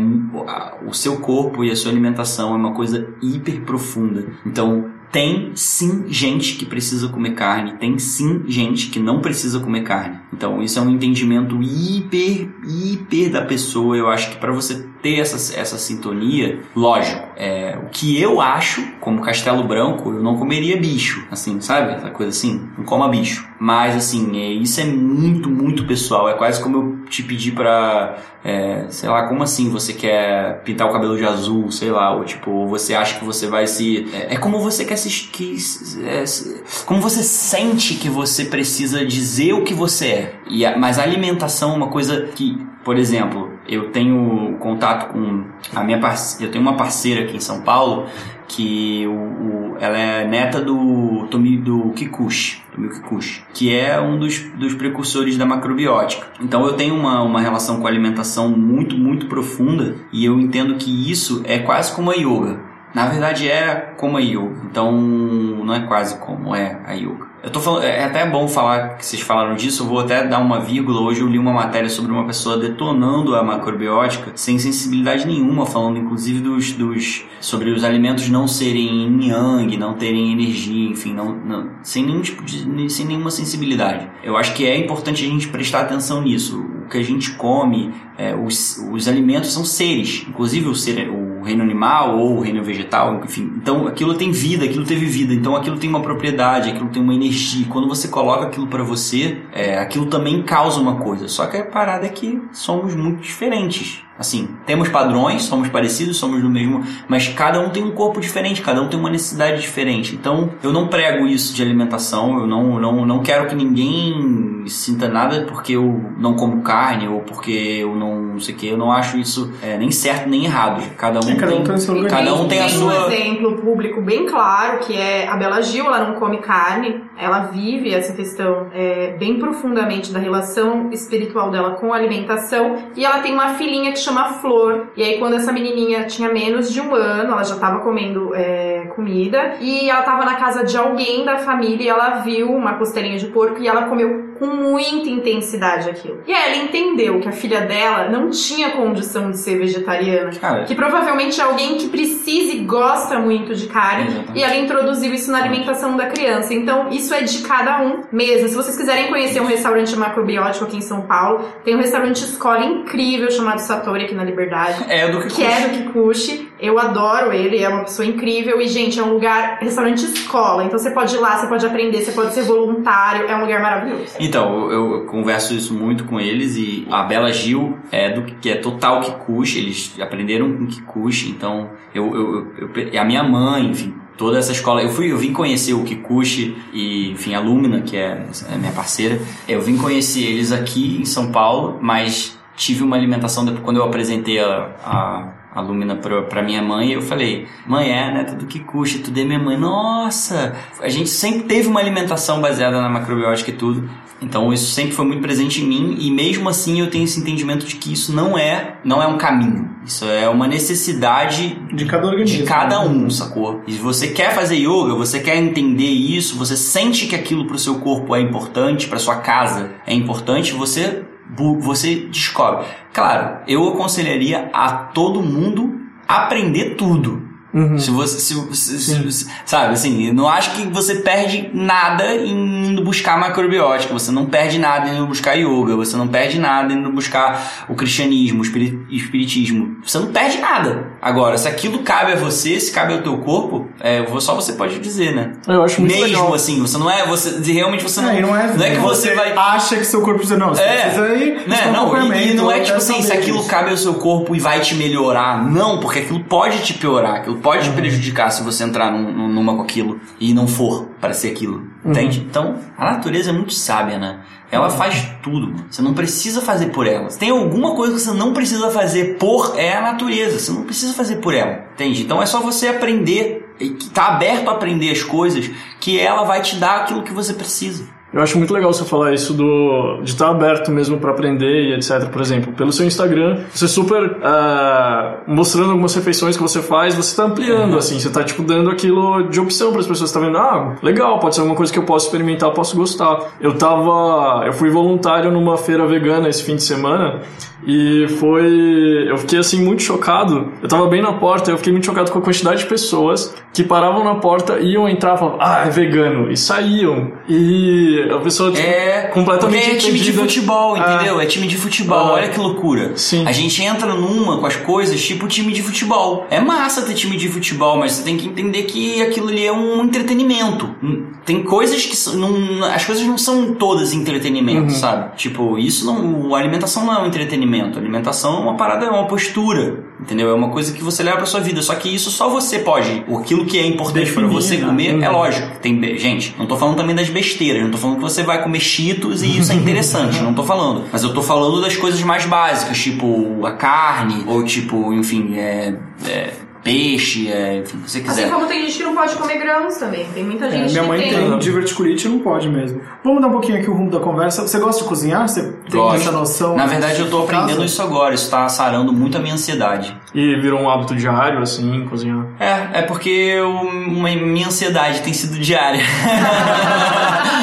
o seu corpo e a sua alimentação é uma coisa hiper profunda. Então tem sim gente que precisa comer carne, tem sim gente que não precisa comer carne. Então isso é um entendimento hiper, hiper da pessoa. Eu acho que para você ter essa, essa sintonia, lógico, é, o que eu acho, como Castelo Branco, eu não comeria bicho, assim, sabe? Essa coisa assim, não coma bicho. Mas assim, é, isso é muito, muito pessoal. É quase como eu te pedir pra, é, sei lá, como assim você quer pintar o cabelo de azul, sei lá, ou tipo, você acha que você vai se. É, é como você quer se. Que, é, como você sente que você precisa dizer o que você é. E a- mas a alimentação é uma coisa que, por exemplo, eu tenho contato com a minha eu tenho uma parceira aqui em São Paulo que o, o- ela é neta do Tomi do Kikuchi, Tomio Kikuchi, que é um dos, dos precursores da macrobiótica. Então eu tenho uma, uma relação com a alimentação muito, muito profunda e eu entendo que isso é quase como a yoga. Na verdade é como a yoga. Então não é quase como é a yoga. Eu tô falando, é até bom falar que vocês falaram disso, eu vou até dar uma vírgula. Hoje eu li uma matéria sobre uma pessoa detonando a macrobiótica sem sensibilidade nenhuma, falando inclusive dos, dos sobre os alimentos não serem yang, não terem energia, enfim, não, não- sem nenhum tipo de sem nenhuma sensibilidade. Eu acho que é importante a gente prestar atenção nisso. O que a gente come, é, os, os alimentos são seres, inclusive o ser o reino animal ou o reino vegetal, enfim. Então aquilo tem vida, aquilo teve vida, então aquilo tem uma propriedade, aquilo tem uma energia. Quando você coloca aquilo pra você, é, aquilo também causa uma coisa. Só que a parada é que somos muito diferentes. Assim, temos padrões, somos parecidos, somos do mesmo, mas cada um tem um corpo diferente, cada um tem uma necessidade diferente. Então, eu não prego isso de alimentação, eu não, não, não quero que ninguém sinta nada porque eu não como carne ou porque eu não, não sei o que. Eu não acho isso é, nem certo nem errado. Cada um, É, cada um tem, tem o seu lugar. cada um tem a um sua. exemplo público bem claro, que é a Bela Gil, ela não come carne, ela vive essa questão é, bem profundamente da relação espiritual dela com a alimentação, e ela tem uma filhinha que chama Flor, e aí quando essa menininha tinha menos de um ano, ela já tava comendo é, comida, e ela tava na casa de alguém da família, e ela viu uma costelinha de porco, e ela comeu com muita intensidade aquilo. E aí ela entendeu que a filha dela não tinha condição de ser vegetariana, Cara, que provavelmente é alguém que precisa e gosta muito de carne Exatamente. e ela introduziu isso na alimentação da criança. Então, isso é de cada um mesmo. Se vocês quiserem conhecer um restaurante macrobiótico aqui em São Paulo, tem um restaurante escola incrível chamado Satori aqui na Liberdade. é do que, Que é do Kikuchi, eu adoro ele, é uma pessoa incrível e, gente, é um lugar, restaurante escola, então você pode ir lá, você pode aprender, você pode ser voluntário, é um lugar maravilhoso. Então, eu, eu converso isso muito com eles e a Bela Gil é do que é total Kikuchi, eles aprenderam com Kikuchi, então eu, eu, eu, eu- a minha mãe, enfim, toda essa escola, eu fui, eu vim conhecer o Kikuchi e, enfim, a Lumina, que é, é minha parceira, eu vim conhecer eles aqui em São Paulo, mas tive uma alimentação depois quando eu apresentei a, a a Lumina pra, pra minha mãe, eu falei, mãe, é, né, tudo que custa, tudo é minha mãe. Nossa! A gente sempre teve uma alimentação baseada na macrobiótica e tudo. Então isso sempre foi muito presente em mim e mesmo assim eu tenho esse entendimento de que isso não é, não é um caminho. Isso é uma necessidade De cada organismo. de cada um, sacou? E se você quer fazer yoga, você quer entender isso, você sente que aquilo pro seu corpo é importante, pra sua casa é importante, você você descobre. Claro, eu aconselharia a todo mundo aprender tudo. Uhum. Se você, se, se- se- sabe, assim, eu não acho que você perde nada indo buscar macrobiótica, você não perde nada indo buscar yoga, você não perde nada indo buscar o cristianismo, o espiri- espiritismo, você não perde nada. Agora, se aquilo cabe a você, se cabe ao teu corpo, é, só você pode dizer, né? Eu acho muito Mesmo legal. assim, você não é, você realmente você não, É, não é, não é que você vai acha que seu corpo precisa. Não, você é, precisa ir. né? um Não, e, e não é tipo assim, se aquilo cabe ao seu corpo e vai te melhorar. Não, porque aquilo pode te piorar, aquilo pode prejudicar se você entrar num- num- numa com aquilo e não for para ser aquilo. Entende? Então, a natureza é muito sábia, né? Ela faz tudo. Você não precisa fazer por ela. Se tem alguma coisa que você não precisa fazer por é a natureza. Você não precisa fazer por ela. Entende? Então é só você aprender e tá aberto a aprender as coisas que ela vai te dar aquilo que você precisa. Eu acho muito legal você falar isso do de estar aberto mesmo para aprender e etc. Por exemplo, pelo seu Instagram, você super ah, mostrando algumas refeições que você faz, você está ampliando assim, você está tipo dando aquilo de opção para as pessoas estar vendo, ah, legal, pode ser alguma coisa que eu posso experimentar, eu posso gostar. Eu tava, eu fui voluntário numa feira vegana esse fim de semana e foi, eu fiquei assim muito chocado. Eu tava bem na porta, eu fiquei muito chocado com a quantidade de pessoas que paravam na porta, iam entrar, falavam, ah, é vegano, e saíam. E a pessoa tipo, É, completamente porque é time de futebol, Ah. entendeu? É time de futebol, Ah. olha que loucura. Sim. A gente entra numa com as coisas tipo time de futebol. É massa ter time de futebol, mas você tem que entender que aquilo ali é um entretenimento. Hum, Tem coisas que são, não, as coisas não são todas entretenimento, Uhum. sabe? Tipo, isso não, a alimentação não é um entretenimento. A alimentação é uma parada, é uma postura, entendeu? É uma coisa que você leva pra sua vida. Só que isso só você pode. Aquilo que é importante pra Definir, você né? comer, é Uhum. lógico. Tem, gente, não tô falando também das besteiras, não tô falando que você vai comer cheetos e isso é interessante, não tô falando. Mas eu tô falando das coisas mais básicas, tipo a carne, ou tipo, enfim, é, é, peixe, é, enfim, o que você Assim quiser. como tem gente que não pode comer grãos também. Tem muita É, gente minha que mãe tem. tem diverticulite e não pode mesmo. Vamos mudar um pouquinho aqui o rumo da conversa. Você gosta de cozinhar? Você tem Gosto. essa noção? Na verdade, eu tô em casa? aprendendo isso agora, isso tá sarando muito a minha ansiedade. E virou um hábito diário, assim, cozinhar. É, é porque eu, uma- minha ansiedade tem sido diária.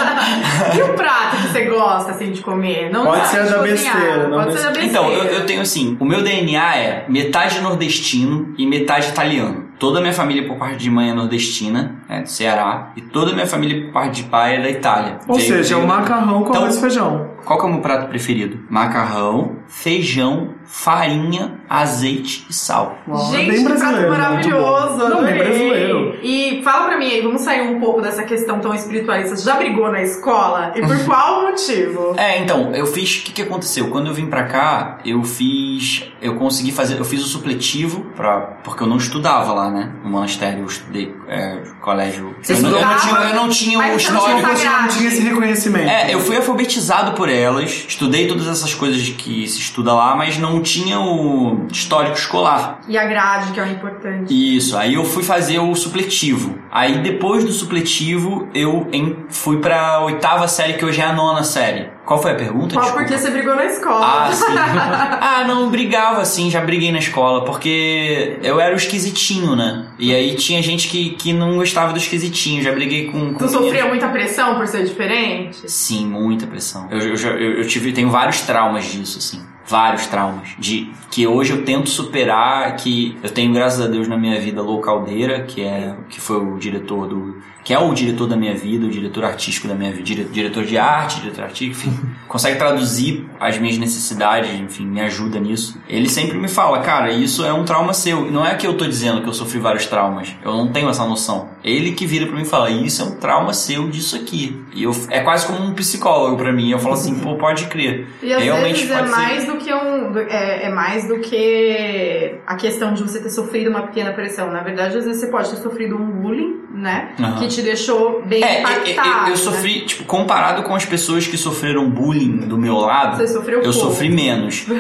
E o prato que você gosta, assim, de comer? Não Pode ser da cozinhar, besteira, não Pode ser da besteira. Então, eu, eu tenho assim, o meu DNA é metade nordestino e metade italiano. Toda a minha família por parte de mãe é nordestina, é do Ceará, e toda a minha família por parte de pai é da Itália. Ou Veio- seja, é veio- um macarrão com Então- arroz e feijão. Qual que é o meu prato preferido? Macarrão, feijão, farinha, azeite e sal. Ó, é Gente, bem prato brasileiro. muito bom. maravilhoso, Não, bem brasileiro. E fala pra mim aí, vamos sair um pouco dessa questão tão espiritualista. Você já brigou na escola? E por qual motivo? É, então, eu fiz. O que, que aconteceu? Quando eu vim pra cá, eu fiz. Eu consegui fazer. Eu fiz o supletivo, pra, porque eu não estudava lá, né? No monastério, eu estudei é, colégio. Você eu, não, eu, não estudava, tinha, eu não tinha o você não tinha histórico. Você não tinha esse reconhecimento. É, eu fui alfabetizado por elas, estudei todas essas coisas que se estuda lá, mas não tinha o histórico escolar. E a grade, que é o importante. Isso, aí eu fui fazer o supletivo. Aí depois do supletivo, eu fui pra oitava série, que hoje é a nona série. Qual foi a pergunta? Qual Desculpa. porque você brigou na escola? Ah, sim. ah, não, brigava assim, já briguei na escola, porque eu era o esquisitinho, né? E aí tinha gente que, que não gostava do esquisitinho, já briguei com. com Tu sofria muita pressão por ser diferente? Sim, muita pressão. Eu, eu, eu, eu tive, tenho vários traumas disso, assim. Vários traumas. De que hoje eu tento superar, que eu tenho, graças a Deus, na minha vida, Lou Caldeira, que, é, que foi o diretor do. Que é o diretor da minha vida, o diretor artístico da minha vida, dire- diretor de arte, diretor artístico, enfim, consegue traduzir as minhas necessidades, enfim, me ajuda nisso. Ele sempre me fala, cara, isso é um trauma seu. Não é que eu tô dizendo que eu sofri vários traumas. Eu não tenho essa noção. Ele que vira pra mim e fala, isso é um trauma seu disso aqui. E eu, é quase como um psicólogo pra mim. Eu falo assim, pô, pode crer. E às Realmente vezes é pode ser. mais do que um. É, é mais do que a questão de você ter sofrido uma pequena pressão. Na verdade, às vezes você pode ter sofrido um bullying, né? Aham. Que te deixou bem É, eu, impactado. eu- eu né? sofri, tipo, comparado com as pessoas que sofreram bullying do meu lado, Você sofreu eu pouco. sofri menos.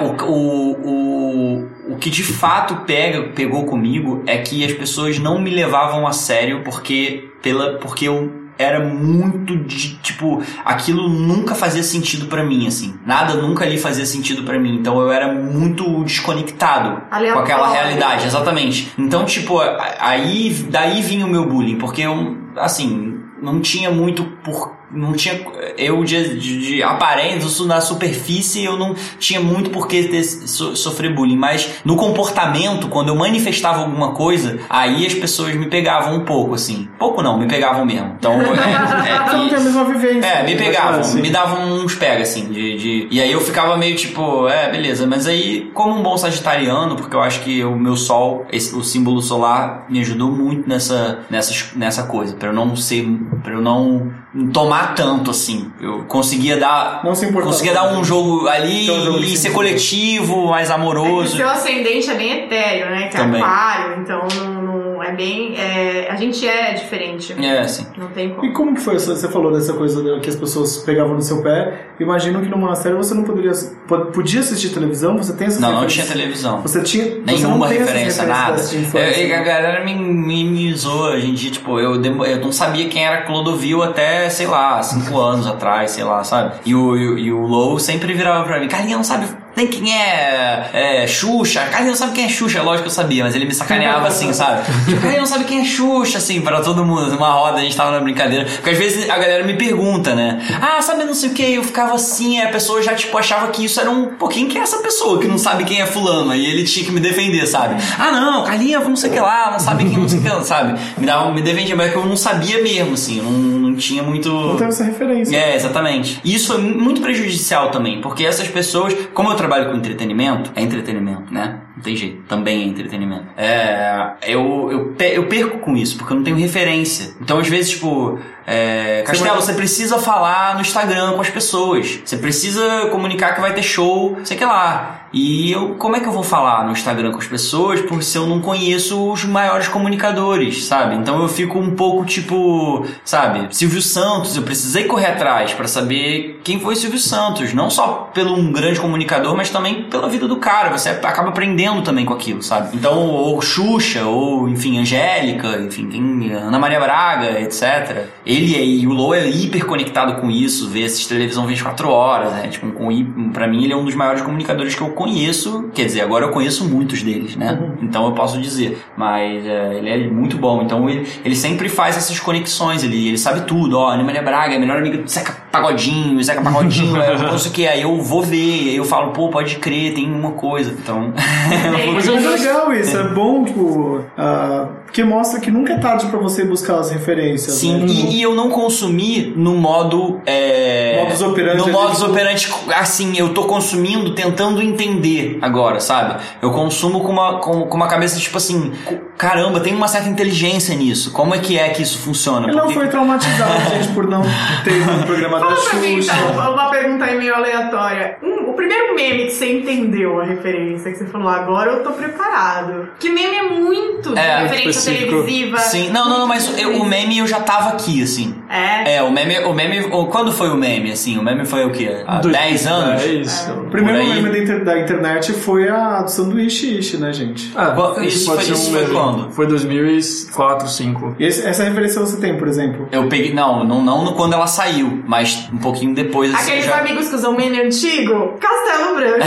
O, o, o, o que de fato pega, pegou comigo é que as pessoas não me levavam a sério porque, pela, porque eu era muito de, tipo, aquilo nunca fazia sentido pra mim, assim. Nada nunca ali fazia sentido pra mim. Então eu era muito desconectado com Aleatório. aquela realidade, exatamente. Então, tipo, aí daí vinha o meu bullying, porque eu, assim, não tinha muito por não tinha eu de, de, de aparência na superfície eu não tinha muito por que ter, so, sofrer bullying mas no comportamento quando eu manifestava alguma coisa aí as pessoas me pegavam um pouco assim pouco não me pegavam mesmo então é, é, mesma vivência. é, me pegavam, Assim. me davam uns pega, assim, de, de- E aí eu ficava meio tipo, é, beleza. Mas aí, como um bom sagitariano, porque eu acho que o meu sol, esse- o símbolo solar, me ajudou muito nessa, nessa, nessa coisa. Pra eu não ser, pra eu não tomar tanto, assim. Eu conseguia dar... Não se importar. Conseguia dar um jogo ali Então, um jogo e ser coletivo, mais É que amoroso. seu ascendente é bem etéreo, né? Que é Também. aquário, então não, não- é bem. é, a gente é diferente. É, assim. Não tem E como. como que foi? essa- Você falou dessa coisa que as pessoas pegavam no seu pé. Imagino que no monastério você não poderia... po- Podia assistir televisão? Você tem essa Não, não tinha televisão. Você tinha... você Nenhuma essas referência, nada. infância. Eu- eu- a galera me, me, me zoa hoje em dia, tipo, eu, eu não sabia quem era Clodovil até, sei lá, cinco anos atrás, sei lá, sabe? E o, e, o- e o Low sempre virava pra mim, Carlinhos não sabe nem quem é, é Xuxa, Carlinhos não sabe quem é Xuxa, lógico que eu sabia, mas ele me sacaneava assim, sabe? Tipo, não sabe quem é Xuxa, assim, pra todo mundo, numa roda, a gente tava na brincadeira. Porque às vezes a galera me pergunta, né? Ah, sabe não sei o que, eu ficava assim, aí a pessoa já, tipo, achava que isso era um pouquinho que é essa pessoa que não sabe quem é fulano, aí ele tinha que me defender, sabe? Ah, não, Carlinhos, não sei o que lá, não sabe quem, não sei o que lá, sabe? Me dava, me defendia, mas é que eu não sabia mesmo, assim, não, não tinha muito... Não tem essa referência. É, exatamente. E isso é muito prejudicial também, porque essas pessoas, como eu trabalho com entretenimento, é entretenimento, né? Não tem jeito, também é entretenimento. É, eu, eu, eu perco com isso, porque eu não tenho referência. Então, às vezes, tipo, é, Castelo, você precisa falar no Instagram com as pessoas. Você precisa comunicar que vai ter show, sei que lá. E eu, como é que eu vou falar no Instagram com as pessoas por se eu não conheço os maiores comunicadores, sabe? Então eu fico um pouco tipo, sabe, Silvio Santos, eu precisei correr atrás pra saber quem foi Silvio Santos, não só pelo um grande comunicador, mas também pela vida do cara, você acaba aprendendo também com aquilo, sabe? Então, ou Xuxa, ou enfim, Angélica, enfim, tem Ana Maria Braga, etc. ele é, e o Low é hiper conectado com isso, vê essas televisão 24 horas, né? Tipo, com, pra mim ele é um dos maiores comunicadores que eu conheço. Quer dizer, agora eu conheço muitos deles, né? Então eu posso dizer. Mas é, ele é muito bom. Então ele, ele sempre faz essas conexões, ele, ele sabe tudo. Ó, Ana Maria Braga é melhor amiga do Zeca Pagodinho, Zeca Pagodinho, é, não sei o que. Aí eu vou ver, aí eu falo, pô, pode crer, tem uma coisa. Então. Mas é legal isso, é bom, tipo, ah, porque mostra que nunca é tarde pra você buscar as referências. Sim, né? e, e eu não consumi no modo. É, Modus operandi No modus operandi, assim, eu tô consumindo tentando entender agora, sabe? Eu consumo com uma, com, com uma cabeça tipo assim: caramba, tem uma certa inteligência nisso. Como é que é que isso funciona? Ele não Porque- foi traumatizado, gente, por não ter um programa da pra mim, Xuxa. então, uma pergunta aí meio aleatória. Um- o primeiro meme que você entendeu a referência, que você falou, agora eu tô preparado. Que meme é muito de É, referência específico. televisiva. Sim, não, não, não, mas eu- o meme eu já tava aqui, assim. É. É, o meme, o meme, o- quando foi o meme, assim? O meme foi o quê? Há 10 anos? 2010, O primeiro Por aí. meme da, inter- da internet foi a do sanduíche ishi, né, gente? Ah, isso, isso pode foi- ser isso um foi meme. quando? Foi 2004, 2005. E esse- essa referência você tem, por exemplo? Eu peguei, não, não, não no- quando ela saiu, mas um pouquinho depois, assim. Aqueles já- amigos que usam meme antigo, Castelo Branco.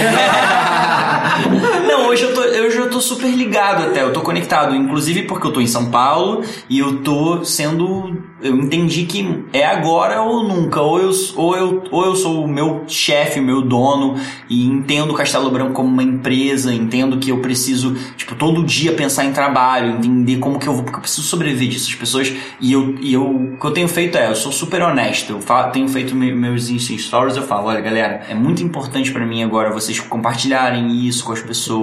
Não, hoje eu, tô, hoje eu tô super ligado até, eu tô conectado, inclusive porque eu tô em São Paulo e eu tô sendo. Eu entendi que é agora ou nunca, ou eu, ou eu, ou eu sou o meu chefe, o meu dono, e entendo o Castelo Branco como uma empresa, entendo que eu preciso, tipo, todo dia pensar em trabalho, entender como que eu vou, porque eu preciso sobreviver disso. As pessoas. E eu, e eu o que eu tenho feito é, eu sou super honesto, eu fa- tenho feito me- meus Insta stories, eu falo, olha galera, é muito importante pra mim agora vocês compartilharem isso com as pessoas,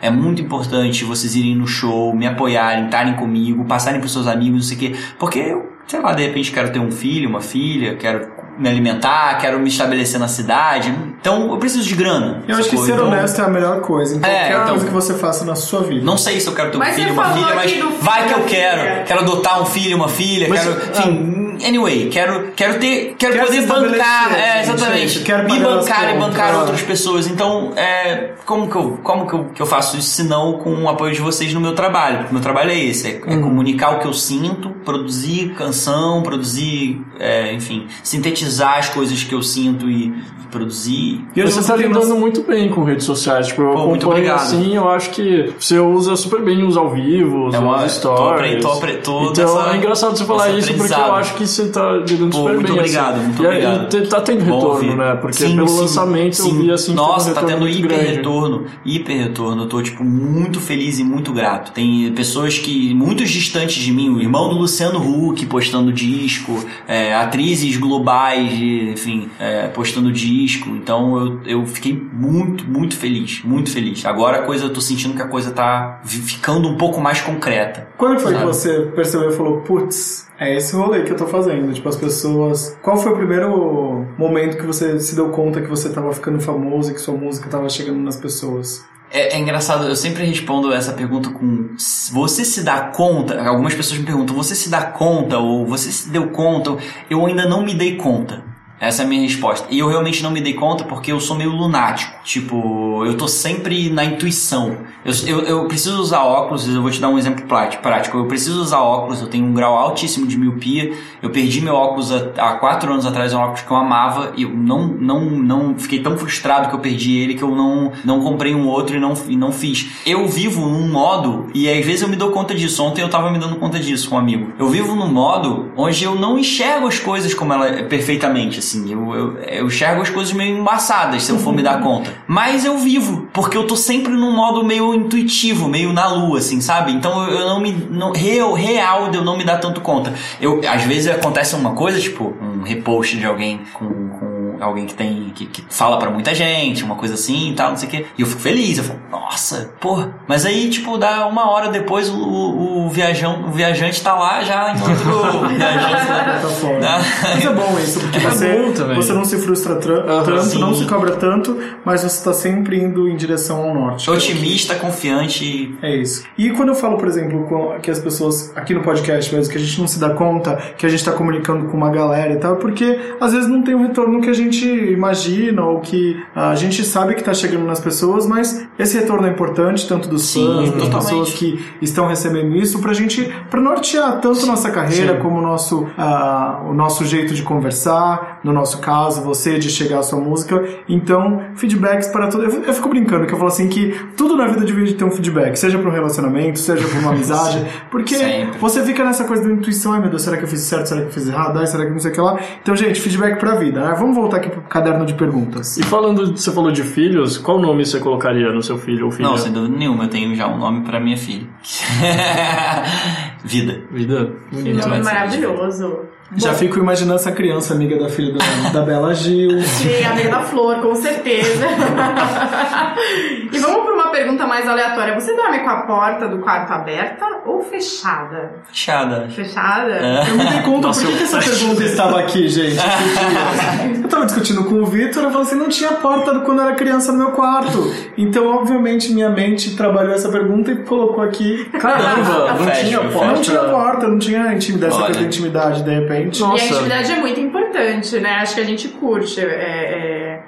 é muito importante vocês irem no show, me apoiarem, estarem comigo, passarem pros seus amigos, não sei o quê, porque eu, sei lá, de repente quero ter um filho, uma filha, quero me alimentar, quero me estabelecer na cidade, então eu preciso de grana. Eu acho que ser Então, honesto é a melhor coisa em É, qualquer então- coisa que você faça na sua vida. Não sei se eu quero ter um Mas filho, uma filha, mas filho vai que eu quero. filha. Quero adotar um filho, uma filha, Mas- quero. Enfim, anyway, quero, quero ter. Quero, Quero poder bancar. É, exatamente. quero me bancar e bancar ah. outras pessoas. Então, é, como, que eu, como que, eu, que eu faço isso se não com o apoio de vocês no meu trabalho? Porque o meu trabalho é esse: é, Uhum. é comunicar o que eu sinto, produzir canção, produzir, é, enfim, sintetizar as coisas que eu sinto e produzir. E você tá tem lidando muito bem com redes sociais. Tipo, eu Pô, muito obrigado. assim, eu acho que você usa super bem os ao vivo, É uma- as stories. tô tô- tô então nessa- é engraçado você falar isso porque eu acho que você tá lidando Pô, super muito bem. obrigado, assim. muito e, obrigado. E tá tendo Bom retorno, ouvir. né? Porque Sim, pelo sim, lançamento eu sim. vi assim. Nossa, um tá tendo muito hiper grande. retorno. Hiper retorno. Eu tô, tipo, muito feliz e muito grato. Tem pessoas que, muitos distantes de mim, o irmão do Luciano Huck postando disco, é, atrizes globais, enfim, é, postando disco. Então eu, eu fiquei muito, muito feliz. Muito feliz. Agora a coisa, eu tô sentindo que a coisa tá ficando um pouco mais concreta. Quando foi que Sabe? você percebeu e falou, putz, é esse rolê que eu tô fazendo? Tipo, as pessoas. Qual foi o primeiro momento que você se deu conta que você tava ficando famoso e que sua música tava chegando nas pessoas? É, é engraçado, eu sempre respondo essa pergunta com você se dá conta? Algumas pessoas me perguntam, você se dá conta ou você se deu conta? Eu ainda não me dei conta. Essa é a minha resposta. E eu realmente não me dei conta porque eu sou meio lunático. Tipo, eu tô sempre na intuição. Eu, eu, eu preciso usar óculos, eu vou te dar um exemplo prático. Eu preciso usar óculos, eu tenho um grau altíssimo de miopia. Eu perdi meu óculos há, há quatro anos atrás, é um óculos que eu amava. E eu não, não, não fiquei tão frustrado que eu perdi ele que eu não, não comprei um outro e não, e não fiz. Eu vivo num modo, e às vezes eu me dou conta disso. Ontem eu tava me dando conta disso com um amigo. Eu vivo num modo onde eu não enxergo as coisas como ela é perfeitamente, assim. Eu, eu, eu enxergo as coisas meio embaçadas, se eu for me dar conta. Mas eu vivo, porque eu tô sempre num modo meio intuitivo, meio na lua, assim, sabe? Então eu, eu não me. Não, real, real de eu não me dar tanto conta. Eu, às vezes acontece uma coisa, tipo, um repost de alguém com alguém que tem. Que, que fala pra muita gente, uma coisa assim e tal, não sei o quê. E eu fico feliz, eu falo, nossa, pô. Mas aí, tipo, dá uma hora depois o, o, o viajão, o viajante tá lá já em outro. viajante, né? Tá fora. Mas é bom isso, porque É você, bom você não se frustra tanto, sim. não se cobra tanto, mas você tá sempre indo em direção ao norte. Otimista, confiante. É isso. E quando eu falo, por exemplo, que as pessoas, aqui no podcast mesmo, que a gente não se dá conta que a gente tá comunicando com uma galera e tal, porque às vezes não tem o retorno que a gente gente imagina ou que a gente sabe que está chegando nas pessoas, mas esse retorno é importante, tanto dos Sim, fãs, das totalmente. pessoas que estão recebendo isso, pra gente, pra nortear tanto nossa carreira Sim. como o nosso, ah, o nosso jeito de conversar, no nosso caso, você de chegar à sua música. Então, feedbacks para tudo. Eu, eu fico brincando que eu falo assim que tudo na vida devia ter um feedback, seja para um relacionamento, seja para uma amizade, porque Sempre. você fica nessa coisa da intuição, ai meu Deus, será que eu fiz certo, será que eu fiz errado, ai, será que não sei o que lá. Então, gente, feedback pra vida, né? Vamos voltar aqui pro caderno de perguntas. E falando, você falou de filhos, qual nome você colocaria no seu filho ou filha? Não, sem dúvida nenhuma, eu tenho já um nome pra minha filha. Vida. Vida? Que Bonito. nome maravilhoso. Já fico imaginando essa criança amiga da filha da, da Bela Gil. Sim, amiga da Flor, com certeza. e vamos para uma pergunta mais aleatória. Você dorme com a porta do quarto aberta ou fechada? Fechada. Fechada? É. Eu me dei conta Nossa, por que, que essa pergunta estava aqui, gente. Eu tava discutindo com o Vitor, eu falei assim, não tinha porta quando eu era criança no meu quarto. Então, obviamente, minha mente trabalhou essa pergunta e colocou aqui. Caramba, não Fecha, tinha porta. Não tinha porta, não tinha intimidade, essa Olha. coisa da intimidade, de repente. E a Nossa. intimidade é muito importante, né? Acho que a gente curte é,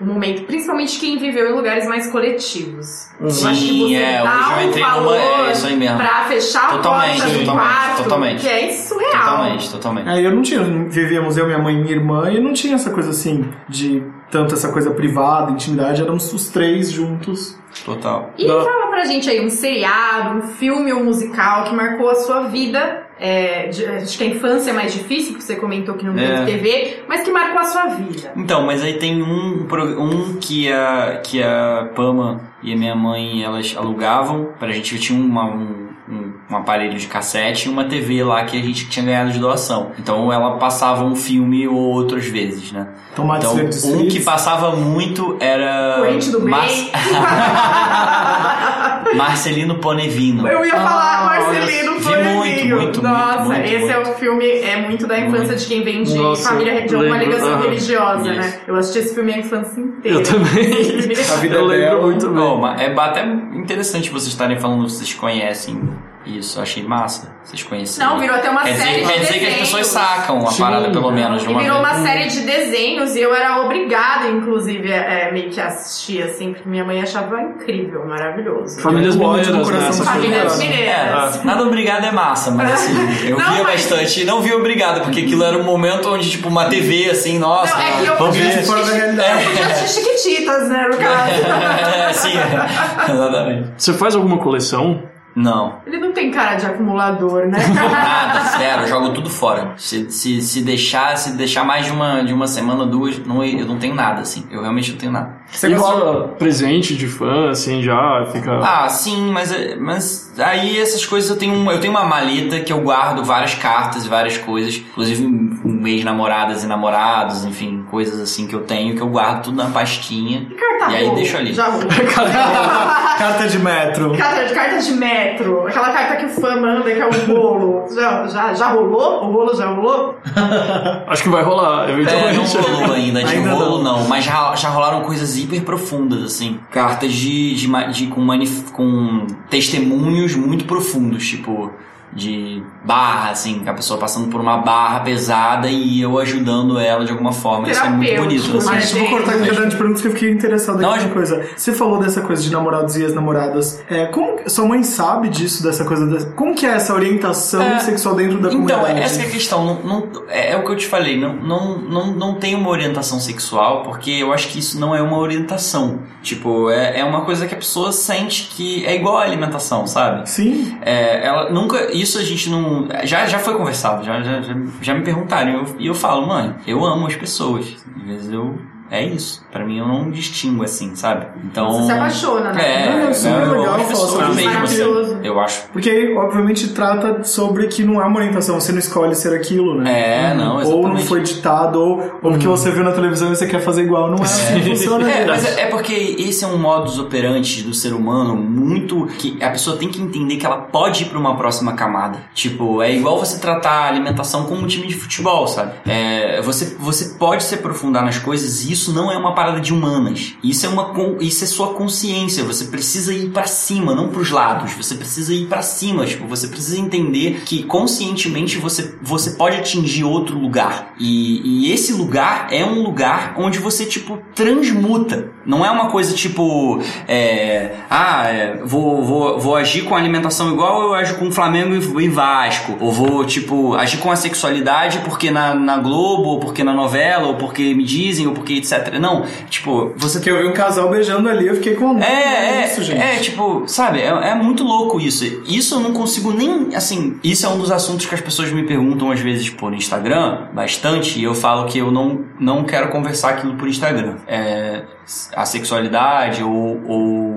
é, o momento, principalmente quem viveu em lugares mais coletivos. Eu acho que Sim, você é, dá eu um entrei numa. valor É isso aí mesmo. pra fechar Totalmente, a porta do quarto, totalmente. que é surreal. Totalmente, totalmente. Aí eu não tinha, vivíamos eu, minha mãe e minha irmã, e não tinha essa coisa assim, de tanto essa coisa privada, intimidade, éramos os três juntos. Total. E Não. fala pra gente aí um seriado, um filme ou musical que marcou a sua vida. É, de- acho que a infância é mais difícil, porque você comentou que não É. teve TV, mas que marcou a sua vida. Então, mas aí tem um, um que, a, que a Pama e a minha mãe elas alugavam pra gente. Tinha uma, um, um, um aparelho de cassete e uma TV lá que a gente tinha ganhado de doação. Então ela passava um filme ou outro às vezes, né? Tomates Então, um que passava muito era. Corrente do Mar- bem. Marcelino Ponevino. Eu ia falar Ah, Marcelino vi Florzinho. muito, muito, Nossa, muito, muito, esse é muito. o filme, é muito da infância de quem vem de Nossa, família de alguma lembro, ligação religiosa, Isso. né? Eu assisti esse filme a infância inteira. Eu também. A vida Eu é lembro muito bem. Mas é até interessante vocês estarem falando, vocês conhecem isso, achei massa. Vocês conhecem. Não, virou até uma quer série dizer, de quer dizer que as pessoas sacam a Sim. parada, pelo menos, de E uma virou vez. uma série de desenhos e eu era obrigada, inclusive, é, meio que a assistir, assim, porque minha mãe achava incrível, maravilhoso. Famílias mineiras, né? Famílias mineiras. É, nada obrigado é massa, mas assim, eu Não, via mas- bastante. Não via obrigado, porque aquilo era um momento onde, tipo, uma TV, assim, nossa. Não, é que eu podia ver. fora da assistir, realidade. eu podia assistir Chiquititas, né, no caso. Sim, exatamente. Você faz alguma coleção? Não, Ele não tem cara de acumulador, né? nada, zero, eu jogo tudo fora. Se, se, se deixar, se deixar mais de uma, de uma semana, duas, não, eu não tenho nada, assim. Eu realmente não tenho nada. Você gosta- rola presente de fã, assim, já fica... Ah, sim, mas, mas aí essas coisas eu tenho, um- eu tenho uma maleta que eu guardo várias cartas e várias coisas, inclusive um ex-namoradas e namorados, enfim, coisas assim que eu tenho que eu guardo tudo na pastinha. Carta E aí boa. deixa ali. Já rolou. Carta de metro. Carta de, carta de metro. Aquela carta que o fã manda, que é o bolo. Já, já, já rolou? O rolo já rolou? Acho que vai rolar, É, não rolou ainda, de Ainda rolo não. não. mas já, já rolaram coisas hiper profundas, assim. Cartas de, de, de- com, manif- com testemunhos muito profundos, tipo, de barra, assim, a pessoa passando por uma barra pesada e eu ajudando ela de alguma forma. Isso é muito bonito, assim. mas- vou cortar aqui caderno de perguntas que eu fiquei interessado Não, acho- uma coisa. Você falou dessa coisa de namorados e ex-namoradas. É, como sua mãe sabe disso, dessa coisa? da- como que é essa orientação É, sexual dentro da Então, comunidade? essa que é a questão. Não, não- é, é o que eu te falei. Não, não, não, não tem uma orientação sexual, porque eu acho que isso não é uma orientação. Tipo, é, é uma coisa que a pessoa sente que é igual à alimentação, sabe? Sim. É, ela nunca. Isso a gente não. Já, já foi conversado, já, já, já, me perguntaram. E eu, eu falo, mãe, eu amo as pessoas. Às vezes eu. É isso. Pra mim eu não distingo assim, sabe? Então. Você se apaixona, né? É, Não, isso é eu legal amo as falar pessoas sobre isso, mesmo, maravilhoso. Eu acho. Porque aí, obviamente, trata sobre que não é uma orientação, você não escolhe ser aquilo, né? É, não, Ou não exatamente. foi ditado, ou, ou porque você viu na televisão e você quer fazer igual. Não é assim que funciona. É, mas é, é porque esse é um modus operandi do ser humano muito que a pessoa tem que entender que ela pode ir pra uma próxima camada. Tipo, é igual você tratar a alimentação como um time de futebol, sabe? É, você, você pode se aprofundar nas coisas e isso não é uma parada de humanas. Isso é uma isso é sua consciência. Você precisa ir pra cima, não pros lados. Você precisa ir pra cima, tipo, você precisa entender que conscientemente você você pode atingir outro lugar. E, e esse lugar é um lugar onde você tipo transmuta. Não é uma coisa tipo é, ah, é, vou, vou, vou agir com a alimentação igual eu ajo com o Flamengo e, e Vasco. Ou vou, tipo, agir com a sexualidade porque na, na Globo, ou porque na novela, ou porque me dizem, ou porque etc. Não, tipo, você Porque eu vi um casal beijando ali, eu fiquei com. é, é, isso, gente. é, tipo, sabe, é, é muito louco isso. Isso eu não consigo nem, assim, isso é um dos assuntos que as pessoas me perguntam às vezes por Instagram, bastante, e eu falo que eu não, não quero conversar aquilo por Instagram. É, a sexualidade ou, ou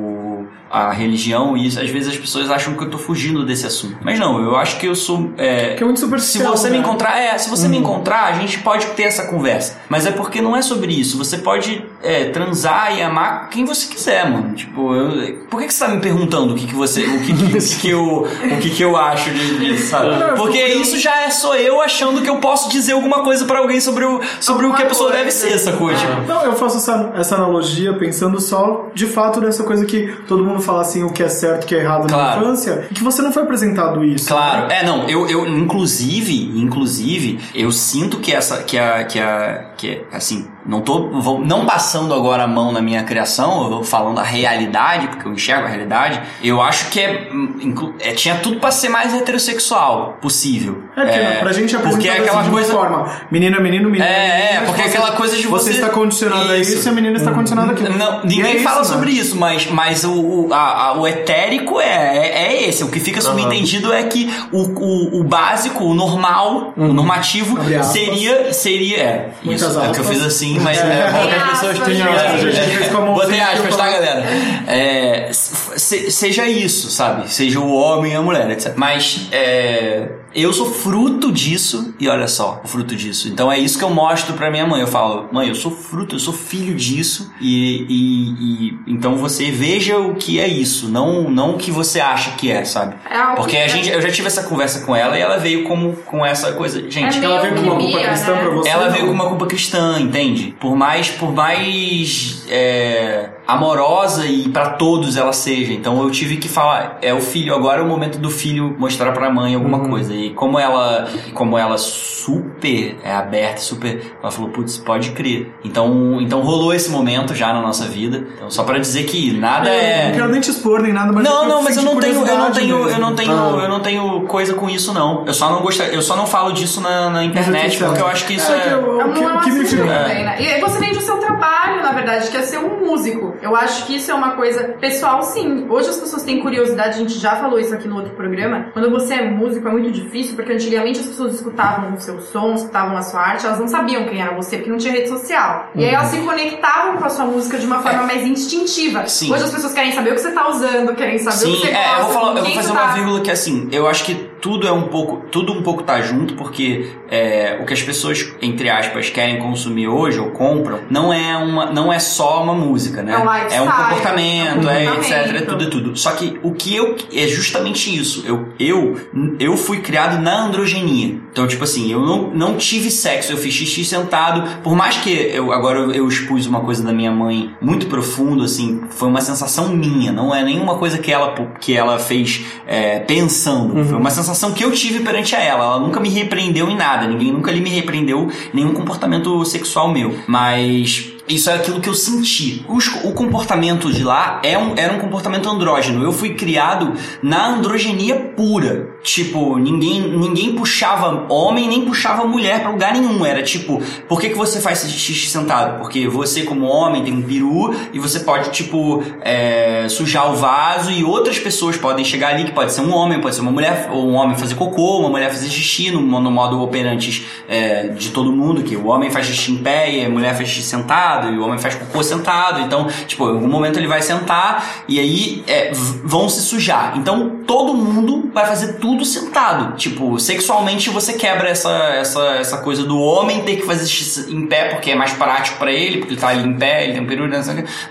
a religião, e isso, às vezes as pessoas acham que eu tô fugindo desse assunto. Mas não, eu acho que eu sou. É, Que é muito se superficial. você me né? encontrar, é, se você me encontrar, a gente pode ter essa conversa. Mas é porque não é sobre isso. Você pode é, transar e amar quem você quiser, mano. Tipo, eu, por que, que você tá me perguntando o que, que você. O que, que, que, que eu. O que, que eu acho de- disso, sabe? Porque isso já é só eu achando que eu posso dizer alguma coisa pra alguém sobre o, sobre o que a pessoa deve ser, sacou? Tipo, Não, eu faço essa, essa analogia pensando só, de fato, nessa coisa que todo mundo fala assim, o que é certo, o que é errado Claro. na infância, e que você não foi apresentado isso. Claro, né? é, não, eu, eu inclusive, inclusive, eu sinto que essa, que a, que a, que assim, não tô, vou- não passando agora a mão na minha criação, eu tô falando a realidade, porque eu enxergo a realidade, eu acho que é, hum, é tinha tudo pra ser mais heterossexual possível. É, porque pra gente é porque é aquela assim, coisa, forma, menino é menino, menino É, menina, é, porque você- aquela coisa de você- está condicionado a Isso. e a menina está condicionada aquilo. Não, ninguém é fala isso, né? sobre isso, mas, mas o, o, a- a- o etérico é, é, é esse. O que fica subentendido é que o, o, o básico, o normal, o normativo, Abre aspas. seria. seria é, Muitas isso. É o que eu fiz assim, mas É. é, bom que as pessoas tenham. mãozinha Botei aspas, tá, galera? É, se- seja isso, sabe? Seja o homem e a mulher, etc. Mas é, eu sou fruto disso, e olha só, o fruto disso. Então é isso que eu mostro pra minha mãe. Eu falo, mãe, eu sou fruto, eu sou filho disso, e, e- e- então você veja o que é isso, não, não o que você acha que é, sabe? É algo Porque que- a gente, eu já tive essa conversa com ela e ela veio como, com essa coisa. Gente, É Ela veio com uma culpa cristã né? pra você. ela não? veio com uma culpa cristã, entende? Por mais, por mais é, amorosa e pra todos ela seja. Então eu tive que falar, é o filho, agora é o momento do filho mostrar pra mãe alguma Uhum. coisa. E como ela, como ela super é aberta, super, ela falou, putz, pode crer. Então, então rolou esse momento já na nossa vida. Então só pra dizer que nada Eu é Não quero nem te expor nem nada, mas não, eu não, mas eu não tenho, eu não tenho, eu mesmo. não tenho, Ah. eu não tenho coisa com isso não. Eu só não gosto, eu só não falo disso na, na internet Mas porque eu acho que isso é. que é, eu- É o que, um o que me fica. também, né? E você vende o seu trabalho, na verdade, que é ser um músico. Eu acho que isso é uma coisa pessoal, sim. Hoje as pessoas têm curiosidade, a gente já falou isso aqui no outro programa. Quando você é músico é muito difícil, porque antigamente as pessoas escutavam o seu som, escutavam a sua arte, elas não sabiam quem era você, porque não tinha rede social. E aí elas se conectavam com a sua música de uma forma mais instintiva. Uhum. É. Sim. Hoje as pessoas querem saber o que você tá usando, querem saber o Sim, que você é, eu gosta, vou, falar, eu vou fazer você uma tá. vírgula que assim, eu acho que tudo é um pouco, tudo um pouco tá junto, porque é, o que as pessoas, entre aspas, querem consumir hoje ou compram, não é uma, não é só uma música, né? É um lifestyle, comportamento, é é, um etc, é tudo, é tudo. Só que o que eu, é justamente isso, eu, eu, eu fui criado na androgenia. Então, tipo assim, eu não, não tive sexo, eu fiz xixi sentado, por mais que eu, agora eu, eu expus uma coisa da minha mãe muito profundo, assim, foi uma sensação minha, não é nenhuma coisa que ela, que ela fez é, pensando, foi uma sensação que eu tive perante a ela, ela nunca me repreendeu em nada, ninguém nunca ali me repreendeu nenhum comportamento sexual meu, mas isso é aquilo que eu senti. O comportamento de lá é um- era um comportamento andrógeno. Eu fui criado na androgenia pura. Tipo, ninguém, ninguém puxava homem nem puxava mulher pra lugar nenhum. Era tipo, por que, que você faz xixi sentado? Porque você, como homem, tem um peru e você pode, tipo, é, sujar o vaso e outras pessoas podem chegar ali, que pode ser um homem, pode ser uma mulher, ou um homem fazer cocô, uma mulher fazer xixi no, no modo operantes é, de todo mundo, que o homem faz xixi em pé e a mulher faz xixi sentado e o homem faz cocô sentado. Então, tipo, em algum momento ele vai sentar e aí é, vão se sujar. Então, todo mundo vai fazer tudo sentado. Tipo, sexualmente você quebra essa, essa, essa coisa do homem ter que fazer xixi em pé porque é mais prático pra ele, porque ele tá ali em pé, ele tem um peru,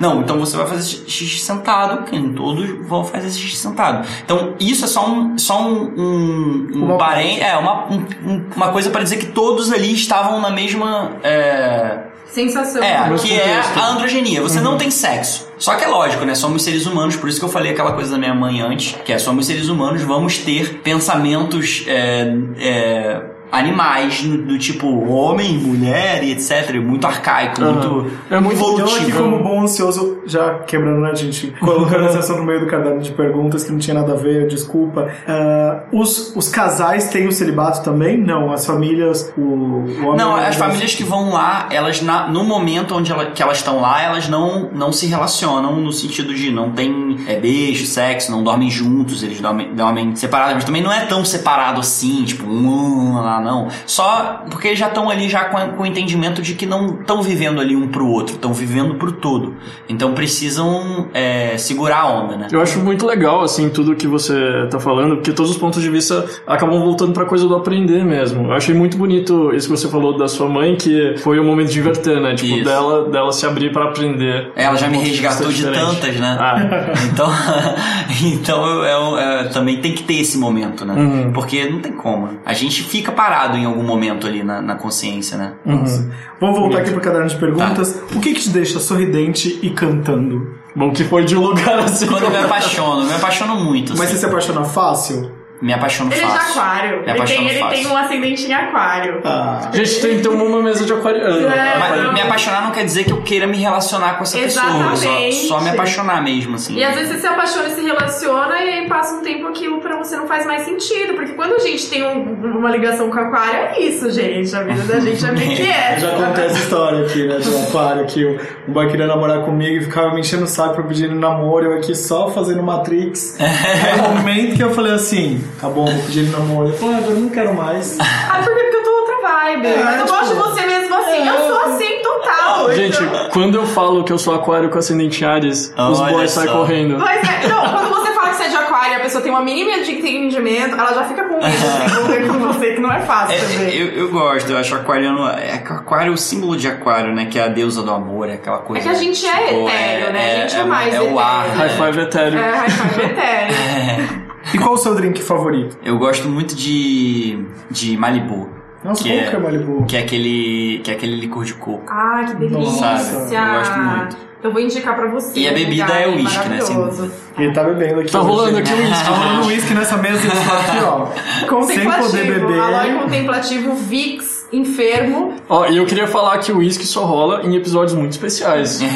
não então você vai fazer xixi sentado, que todos vão fazer xixi sentado. Então, isso é só um, só um, um, um Uma parém- é, uma, um- um- uma coisa pra dizer que todos ali estavam na mesma. é, sensação. É, que é a androgenia. Você não tem sexo. Só que é lógico, né? Somos seres humanos, por isso que eu falei aquela coisa da minha mãe antes, que é somos seres humanos, vamos ter pensamentos é, é, animais do, tipo homem, mulher e etc. Muito arcaico, Aham. muito É muito Eu aqui evolutivo. como bom ansioso, já quebrando né, gente, colocando essa sessão no meio do caderno de perguntas que não tinha nada a ver, desculpa. Ah, os, os casais têm o celibato também? Não, as famílias, o, o homem... Não, a as famílias que vão lá, elas na- no momento onde ela- que elas estão lá, elas não, não se relacionam no sentido de não tem é, beijo, sexo, não dormem juntos, eles dormem, dormem separados, mas também não é tão separado assim, tipo, um lá, não. Só porque já estão ali já com, com o entendimento de que não estão vivendo ali um pro outro, estão vivendo pro todo. Então precisam é, segurar a onda, né? Eu acho muito legal, assim, tudo que você tá falando, porque todos os pontos de vista acabam voltando pra coisa do aprender mesmo. Eu achei muito bonito isso que você falou da sua mãe, que foi o momento de inverter, né? Tipo, Isso. dela, dela se abrir pra aprender. Ela já me Um vista resgatou de diferente. tantas, né? Ah, Então, então eu, eu- eu também tem que ter esse momento, né? Uhum. Porque não tem como. A gente fica parado em algum momento ali na, na consciência, né? uhum. Vamos voltar aqui pro caderno de perguntas. Tá. O que que te deixa sorridente e cantando? Bom, que foi de um lugar assim. Quando eu me apaixono, eu me apaixono muito. Mas assim. você se apaixona fácil? Me apaixono Ele é de fácil. aquário. Me Ele, tem, ele fácil. tem um ascendente em aquário. Ah, A gente tem que ter uma mesa de aquariano. É, Mas não. me apaixonar não quer dizer que eu queira me relacionar com essa pessoa. Exatamente. Só, só me apaixonar mesmo, assim. E às vezes você se apaixona e se relaciona e aí passa um tempo aquilo pra você não faz mais sentido. Porque quando a gente tem um- uma ligação com o aquário, é isso, gente. A vida da gente é meio que é. já contei essa história aqui, né, do aquário, que o, o boy queria namorar comigo e ficava me enchendo o saco ele namoro, eu aqui só fazendo Matrix. Aí o momento que eu falei assim, tá bom, vou pedir ele namoro. Ele falou, ah, agora eu não quero mais. Ah, por quê? Porque eu tô outra vibe. É, eu tipo, gosto de você mesmo assim. Eu sou assim, total. Gente, quando eu falo que eu sou aquário com ascendente Ares, os Olha boys saem correndo. Mas é, não, quando você fala que você é de aquário e a pessoa tem uma mínima de entendimento, ela já fica com medo de se envolver com você, que não é fácil É, também. eu, eu gosto, eu acho aquariano. É, que aquário é o símbolo de aquário, né? Que é a deusa do amor, é aquela coisa. É que a gente é tipo, etéreo, né? A gente é mais É o ar. etéreo. High né? five etéreo. É, high five etéreo. E qual o seu drink favorito? Eu gosto muito de. de Malibu. Nossa, que qual é, que é Malibu? Que é aquele. que é aquele licor de coco. Ah, que delícia. Sabe? Eu gosto muito. Eu vou indicar pra você. E a um bebida é o whisky, né? Maravilhoso. Ele tá bebendo aqui. Tá rolando aqui o uísque. Tá rolando uísque nessa mesa e ele tá aqui, ó. Contemplativo. Sem poder beber. Aloe contemplativo, Vix, enfermo. Ó, e eu queria falar que o uísque só rola em episódios muito especiais.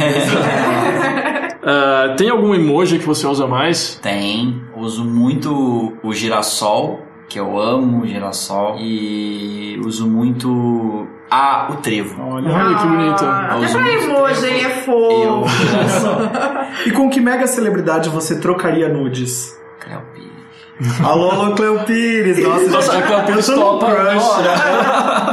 Ah, tem algum emoji que você usa mais? Tem. Uso muito o girassol, que eu amo o girassol. E uso muito. Ah, o trevo. Olha. Olha que bonito. Ah, Eu até pra emoji, ele é fofo. E com que mega celebridade você trocaria nudes? Cleo. Alô, alô, Cleo Pires! Nossa, Nossa, gente, a Cleo Pires eu tô num crush.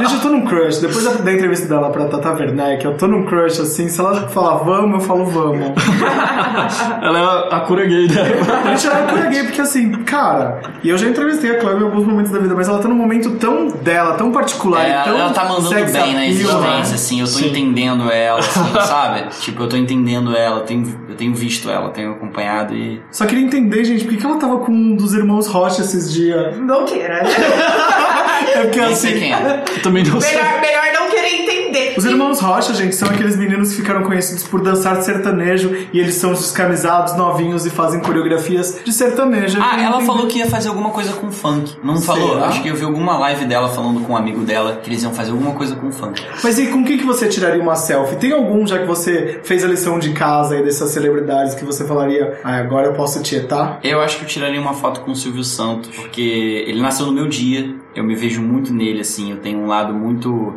Gente, eu tô num crush. Depois da, da entrevista dela pra Tata Werneck, eu tô num crush assim. Se ela falar vamos, eu falo vamos. Ela é a, a cura gay dela. A gente era cura gay, porque assim, cara, e eu já entrevistei a Cleo em alguns momentos da vida, mas ela tá num momento tão dela, tão particular, É, tão ela tá mandando bem na appeal, existência, né? assim, eu tô Sim. entendendo ela, assim, sabe? Tipo, eu tô entendendo ela, eu tenho, eu tenho visto ela, tenho acompanhado e. Só queria entender, gente, por que ela tava com um dos irmãos Rocha esses dias? Não queira. É porque assim. quem é. Eu também não sei. melhor, melhor. Os irmãos Rocha, gente, são aqueles meninos que ficaram conhecidos por dançar sertanejo e eles são descamisados, novinhos e fazem coreografias de sertanejo. Ah, ela falou que ia fazer alguma coisa com funk. Não falou? Será? Acho que eu vi alguma live dela falando com um amigo dela que eles iam fazer alguma coisa com funk. Mas e com quem que você tiraria uma selfie? Tem algum, já que você fez a lição de casa aí dessas celebridades, que você falaria, ah, agora eu posso tietar? Eu acho que eu tiraria uma foto com o Silvio Santos, porque ele nasceu no meu dia. Eu me vejo muito nele, assim. Eu tenho um lado muito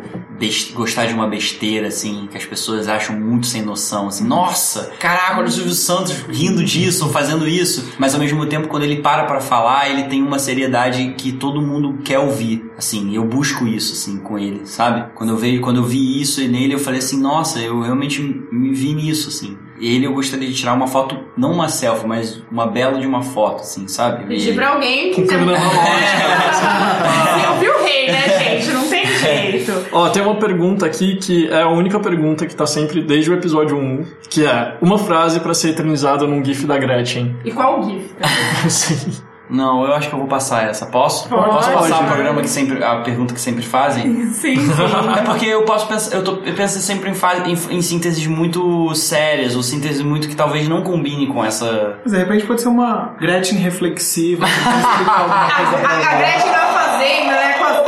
gostar de uma besteira, assim, que as pessoas acham muito sem noção, assim. Nossa, caraca, olha o Silvio Santos rindo disso, fazendo isso. Mas ao mesmo tempo, quando ele para pra falar, ele tem uma seriedade que todo mundo quer ouvir. Assim, eu busco isso, assim, com ele, sabe? Quando eu vejo, quando eu vi isso nele, eu falei assim, nossa, eu realmente me vi nisso, assim. Ele eu gostaria de tirar uma foto, não uma selfie, mas uma bela de uma foto, assim, sabe? Pedir E- pra alguém que Com tem câmera Você ouviu o rei, né, gente? Não tem jeito. Ó, tem uma pergunta aqui que é a única pergunta que tá sempre desde o episódio 1, que é uma frase pra ser eternizada num gif da Gretchen. E qual o GIF? Sim. Não, eu acho que eu vou passar essa. Posso? Pode. Posso passar o programa que sempre. a pergunta que sempre fazem? Sim, sim. É porque eu posso pensar, eu, tô, eu penso sempre em, em, em sínteses muito sérias, ou sínteses muito que talvez não combinem com essa. Mas de repente pode ser uma Gretchen reflexiva. A, a ela. Gretchen na fazenda, né? Com as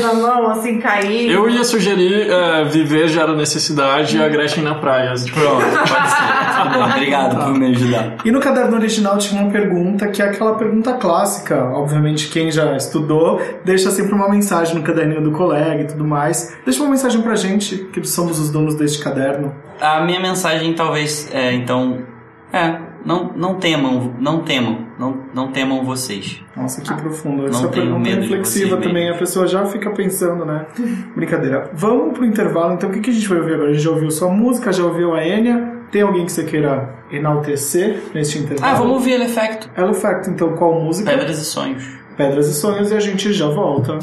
na mão, assim, cair. Eu ia sugerir é, viver gera necessidade e a Gretchen na praia. Tipo, Pronto, pode ser. Tudo bem, Obrigado por me ajudar. E no caderno original tinha uma pergunta que é aquela pergunta clássica. Obviamente, quem já estudou deixa sempre uma mensagem no caderninho do colega e tudo mais. Deixa uma mensagem pra gente, que somos os donos deste caderno. A minha mensagem talvez é, então. É, não, não temam, não temam, não, não temam vocês. Nossa, que profundo. Não Essa tenho pergunta é medo de reflexiva também. A pessoa já fica pensando, né? Brincadeira. Vamos pro intervalo, então. O que, que a gente vai ouvir agora? A gente já ouviu sua música, já ouviu a Enya. Tem alguém que você queira enaltecer neste intervalo? Ah, vamos ouvir ele efecto. Ela Effect, então, qual música? Pedras e sonhos. Pedras e Sonhos e a gente já volta.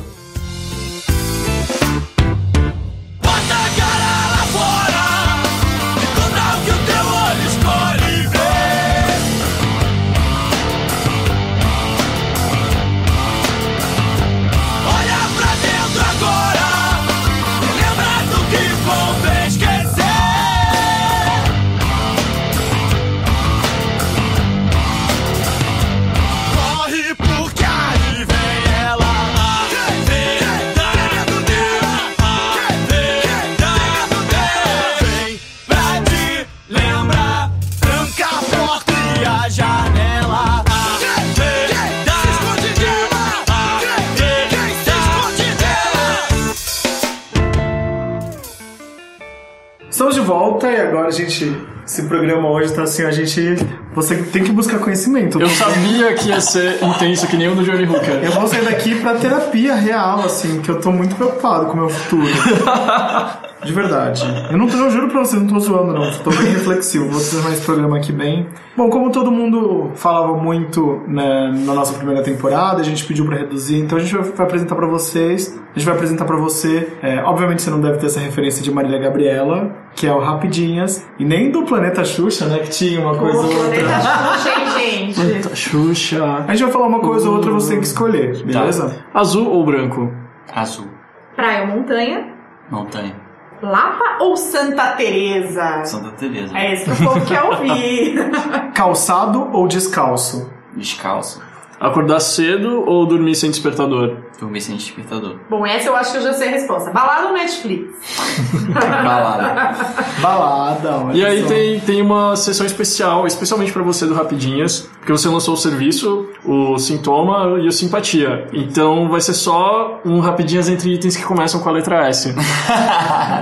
Assim, a gente. Você tem que buscar conhecimento. eu sabia que ia ser intenso que nem o do Johnny Hooker. Eu vou sair daqui pra terapia real, assim, que eu tô muito preocupado com o meu futuro. De verdade. Eu não tô, eu juro pra você, não tô zoando, não. Tô bem reflexivo. Vou fazer mais programa aqui bem. Bom, como todo mundo falava muito né, na nossa primeira temporada, a gente pediu pra reduzir, então a gente vai, vai apresentar pra vocês. A gente vai apresentar pra você. é, obviamente você não deve ter essa referência de Marília Gabriela, que é o Rapidinhas, e nem do Planeta Xuxa, né? Que tinha uma coisa ou outra. planeta Xuxa, hein, gente? Eita, Xuxa. A gente vai falar uma coisa ou outra, você tem que escolher, beleza? Azul ou branco? Azul. Praia ou montanha? Montanha. Lapa ou Santa Teresa? Santa Teresa. É isso que o povo quer ouvir. Calçado ou descalço? Descalço. Acordar cedo ou dormir sem despertador? Dormir sem despertador. Bom, essa eu acho que eu já sei a resposta. Balada ou Netflix? Balada. Balada, olha E aí só. tem, tem uma sessão especial, especialmente pra você do Rapidinhas, porque você lançou o serviço, o Sintoma e o Simpatia. Então vai ser só um Rapidinhas entre itens que começam com a letra S.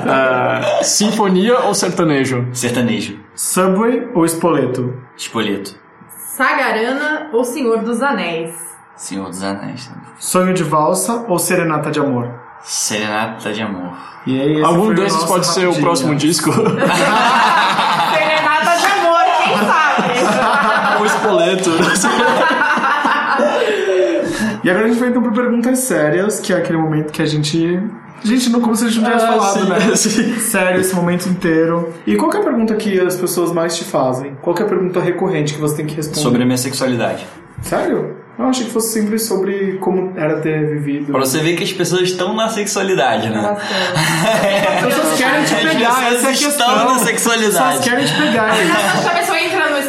É, sinfonia ou sertanejo? Sertanejo. Subway ou espoleto? Espoleto. Sagarana ou Senhor dos Anéis? Senhor dos Anéis. Sonho de valsa ou serenata de amor? Serenata de amor. E aí, Algum o desses pode ser o próximo disco? Serenata de amor, quem sabe? ou espoleto? E agora a gente vai então para perguntas sérias, que é aquele momento que a gente. Gente não, como se a gente não tivesse Ah, falado, sim, né? sim. Sério esse momento inteiro. E qual que é a pergunta que as pessoas mais te fazem? Qual que é a pergunta recorrente que você tem que responder? Sobre a minha sexualidade. Sério? Eu achei que fosse sempre sobre como era ter vivido. Pra você ver que as pessoas estão na sexualidade, né? As pessoas querem te As pegar, pessoas essa é a estão questão. na As pessoas sexualidade. querem te pegar. isso.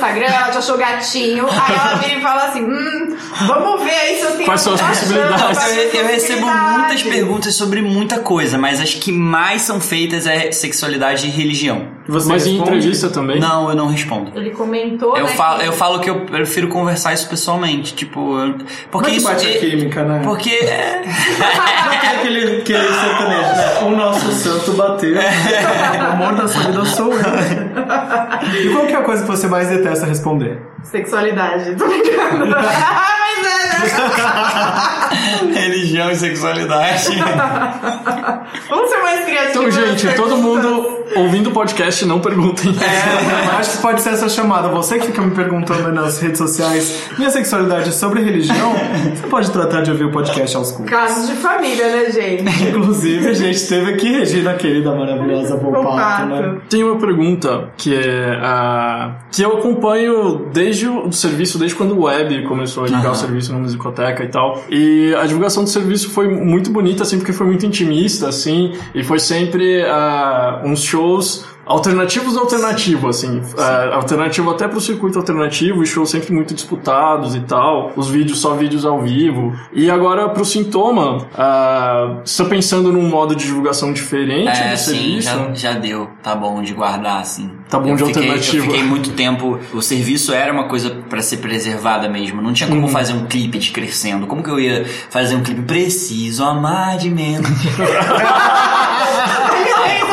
Instagram, ela te achou gatinho, aí ela vira e fala assim: hum, vamos ver aí se eu tenho Quais são as possibilidades? Eu, eu recebo muitas perguntas sobre muita coisa, mas as que mais são feitas é sexualidade e religião. Você Mas em responde? entrevista também? Não, eu não respondo. Ele comentou. Eu né, falo, que- eu falo que eu prefiro conversar isso pessoamente, tipo, eu- porque que isso bate a química, né? porque é, É aquele, aquele sertanejo, né? O nosso santo bateu. O amor da sua vida sou eu. E qual que é a coisa que você mais detesta responder? Sexualidade, tô brincando. Mas é, né? religião e sexualidade. Vamos ser mais criativas. Então, gente, todo mundo ouvindo o podcast, não perguntem. É, acho que pode ser essa chamada. Você que fica me perguntando nas redes sociais minha sexualidade é sobre religião, você pode tratar de ouvir o podcast aos cultos. Casos de família, né, gente? Inclusive, a gente teve aqui Regina, querida, maravilhosa Volpato, né? Tem uma pergunta que é a que eu acompanho desde o serviço, desde quando o web começou a ligar o serviço na musicoteca e tal. E a divulgação do serviço foi muito bonita, assim, porque foi muito intimista, assim, e foi sempre ah, uns shows alternativos alternativos, assim, ah, alternativo até pro circuito alternativo, e shows sempre muito disputados e tal, os vídeos só vídeos ao vivo. E agora pro sintoma, você tá pensando num modo de divulgação diferente É, do sim, serviço? já, já deu. Tá bom de guardar, assim. Tá bom Eu de fiquei, alternativa. Eu fiquei muito tempo. O serviço era uma coisa pra ser preservada mesmo. Não tinha como fazer um clipe de crescendo. Como que eu ia fazer um clipe preciso, amar de menos?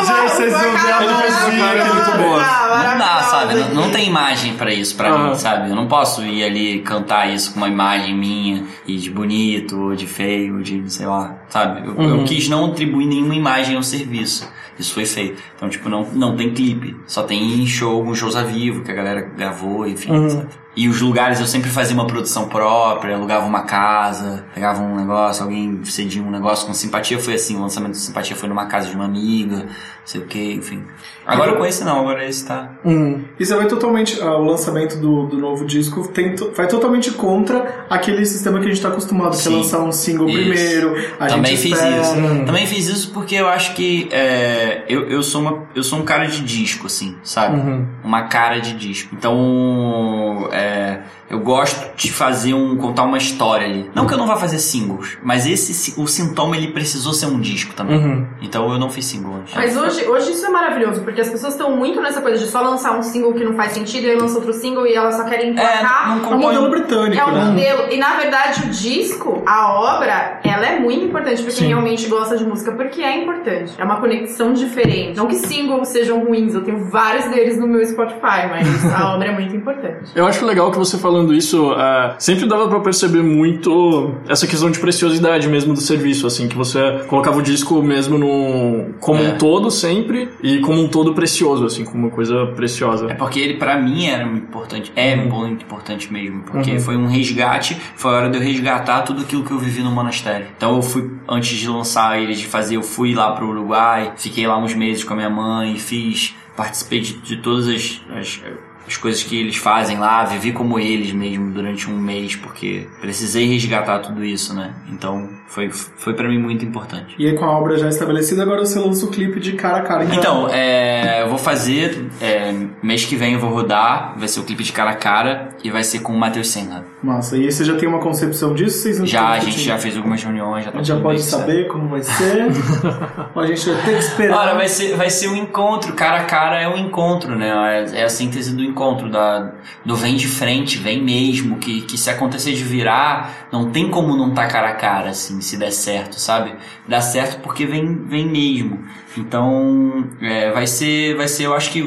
Gente, vocês não veem a mãozinha, que é muito boa. Não dá, sabe? Não, não tem imagem pra isso pra Aham. mim, sabe? Eu não posso ir ali cantar isso com uma imagem minha e de bonito, ou de feio, ou de sei lá, sabe? Eu, Uhum. eu quis não atribuir nenhuma imagem ao serviço. Isso foi feito. Então, tipo, não, não tem clipe. Só tem show, alguns shows a vivo que a galera gravou, enfim, Uhum. sabe? E os lugares eu sempre fazia uma produção própria, alugava uma casa, pegava um negócio, alguém cedia um negócio com simpatia. Foi assim, o lançamento de simpatia foi numa casa de uma amiga, sei o que, enfim. Agora com esse não, agora esse tá. Hum. E você vai totalmente. ah, o lançamento do, do novo disco tem to- vai totalmente contra aquele sistema que a gente tá acostumado, que é lançar um single Isso. primeiro. A Também gente fiz espera. isso. Hum. Também fiz isso porque eu acho que é, eu, eu, sou uma, eu sou um cara de disco, assim, sabe? Uhum. Uma cara de disco. Então, é, eu gosto de fazer um. contar uma história ali. Não que eu não vá fazer singles, mas esse o sintoma ele precisou ser um disco também. Uhum. Então eu não fiz single antes. Mas hoje, hoje isso é maravilhoso, porque as pessoas estão muito nessa coisa de só lançar um single que não faz sentido, e aí lança outro single e elas só querem É, emplacar. É um modelo britânico, É um né? modelo. E na verdade o disco, a obra, ela é muito importante pra quem Sim. realmente gosta de música, porque é importante. É uma conexão diferente. Não que singles sejam ruins, eu tenho vários deles no meu Spotify, mas a obra é muito importante. Eu acho legal que você falando isso, é, sempre dava pra perceber muito essa questão de preciosidade mesmo do serviço, assim, que você colocava o disco mesmo no, como É. um todo sempre e como um todo precioso, assim, como uma coisa preciosa. É porque ele, pra mim, era muito importante. É muito importante mesmo. Porque Uhum. foi um resgate, foi a hora de eu resgatar tudo aquilo que eu vivi no monastério. Então eu fui, antes de lançar eles, de fazer, eu fui lá pro Uruguai, fiquei lá uns meses com a minha mãe, fiz, participei de, de todas as, as, as coisas que eles fazem lá, vivi como eles mesmo durante um mês, porque precisei resgatar tudo isso, né? Então foi, foi para mim muito importante. E aí, com a obra já estabelecida, agora você lança o clipe de cara a cara. Então, é, eu vou fazer. é, mês que vem eu vou rodar. Vai ser o clipe de cara a cara e vai ser com o Matheus Senna. Massa. E aí você já tem uma concepção disso? Vocês não Já, a gente discutindo? já fez algumas reuniões, já A tá gente já pode bem certo. saber como vai ser. A gente vai ter que esperar. Olha, vai ser, vai ser um encontro, cara a cara é um encontro, né? É, é a síntese do encontro, da, do vem de frente, vem mesmo, que, que se acontecer de virar, não tem como não tá cara a cara, assim, se der certo, sabe? Dá certo porque vem, vem mesmo. Então, é, vai ser, vai ser, eu acho que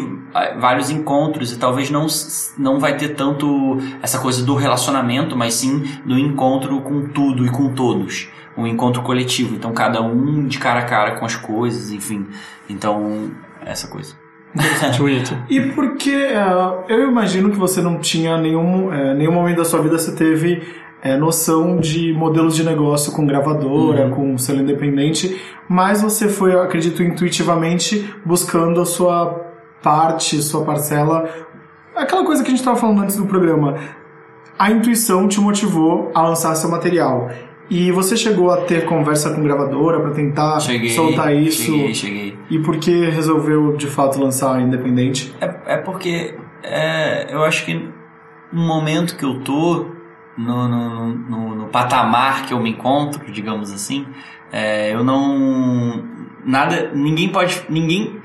vários encontros e talvez não, não vai ter tanto essa coisa do relacionamento, mas sim do encontro com tudo e com todos um encontro coletivo. Então cada um de cara a cara com as coisas, enfim. Então, essa coisa. Bonito. E porque eh, eu imagino que você não tinha nenhum, eh, nenhum momento da sua vida você teve eh, noção de modelos de negócio com gravadora, com selo independente, mas você foi, acredito, intuitivamente buscando a sua parte, sua parcela, aquela coisa que a gente estava falando antes do programa. A intuição te motivou a lançar seu material. E você chegou a ter conversa com gravadora para tentar Cheguei. soltar isso? Cheguei, cheguei. E por que resolveu de fato lançar independente? É, é porque é, eu acho que no momento que eu tô, no, no, no, no patamar que eu me encontro, digamos assim, é, eu não. Nada. Ninguém pode. Ninguém.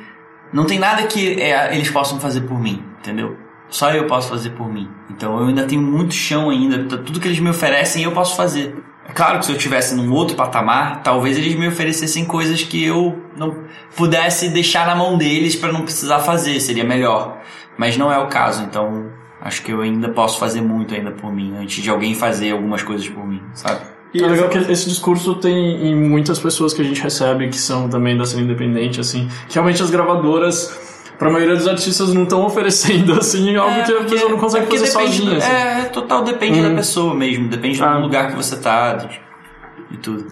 Não tem nada que é, eles possam fazer por mim, entendeu? Só eu posso fazer por mim. Então eu ainda tenho muito chão ainda. Tudo que eles me oferecem eu posso fazer. É claro que se eu estivesse num outro patamar, talvez eles me oferecessem coisas que eu não pudesse deixar na mão deles para não precisar fazer, seria melhor. Mas não é o caso, então acho que eu ainda posso fazer muito ainda por mim, antes de alguém fazer algumas coisas por mim, sabe? E é legal que esse discurso tem em muitas pessoas que a gente recebe que são também da cena independente, assim, que realmente as gravadoras, pra maioria dos artistas, não estão oferecendo, assim, algo que a porque- pessoa não consegue é porque fazer depende sozinha, do- assim. É, total depende da pessoa mesmo, depende Ah. do lugar que você tá, de, de tudo.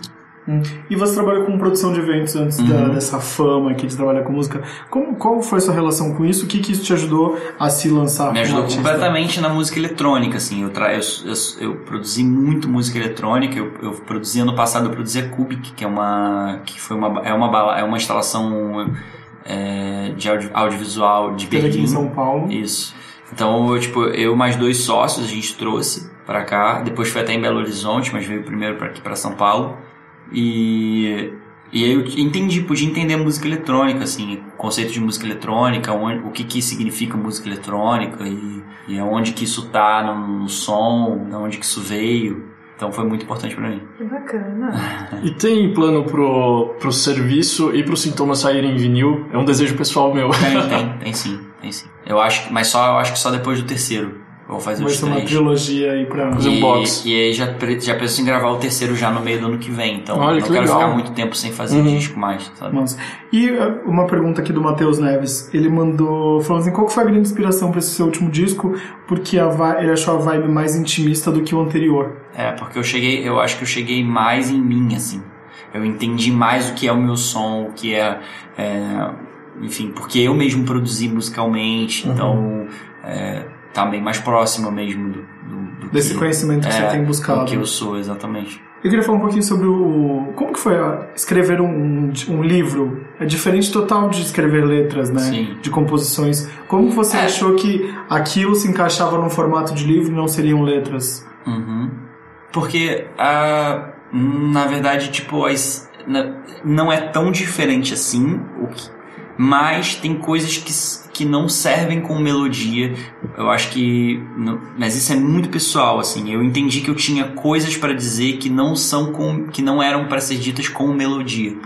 Hum. E você trabalha com produção de eventos antes da- Uhum. dessa fama aqui de trabalhar com música. Como, qual foi a sua relação com isso? O que, que isso te ajudou a se lançar Me ajudou artista? completamente na música eletrônica, assim. Eu, tra... eu, eu, eu produzi muito música eletrônica. Eu, eu produzi ano passado, eu produzi a Cubic, que é uma que foi uma é uma bala- é uma instalação é, de audio- audiovisual de Teve aqui em Berlim. São Paulo. Isso. Então, eu, tipo, eu mais dois sócios a gente trouxe pra cá. Depois foi até em Belo Horizonte, mas veio primeiro pra aqui pra São Paulo. E e aí eu entendi, podia entender música eletrônica, assim, o conceito de música eletrônica, onde, o que que significa música eletrônica e, e aonde que isso tá no, no som, de onde que isso veio. Então foi muito importante pra mim. Que bacana. E tem plano pro, pro serviço e pro sintoma saírem em vinil? É um desejo pessoal meu. Tem, tem, tem sim, tem sim. Eu acho, que- mas só eu acho que só depois do terceiro. Vou fazer Vai os ser uma trilogia aí pra. Fazer um e, box. e aí já, pre- já penso em gravar o terceiro já no meio do ano que vem. Então Olha, eu que não quero legal. ficar muito tempo sem fazer Uhum. disco mais, sabe? Nossa. E uh, uma pergunta aqui do Matheus Neves. Ele mandou falando assim: qual que foi a grande inspiração pra esse seu último disco? Porque a vi- ele achou a vibe mais intimista do que o anterior. É, porque eu cheguei, eu acho que eu cheguei mais em mim, assim. Eu entendi mais o que é o meu som, o que é, é, enfim, porque eu mesmo produzi musicalmente, então é, tá bem mais próximo mesmo do, do, do Desse que, conhecimento que você é, tem do buscado. que eu sou, exatamente. Eu queria falar um pouquinho sobre o. Como que foi escrever um, um livro? É diferente total de escrever letras, né? Sim. De composições. Como você É. achou que aquilo se encaixava num formato de livro e não seriam letras? Uhum. Porque, ah, na verdade, tipo, as, na- não é tão diferente assim, o que, mas tem coisas que, que não servem com melodia. Eu acho que. não- mas isso é muito pessoal, assim. Eu entendi que eu tinha coisas pra dizer que não são com, que não eram pra ser ditas com melodia.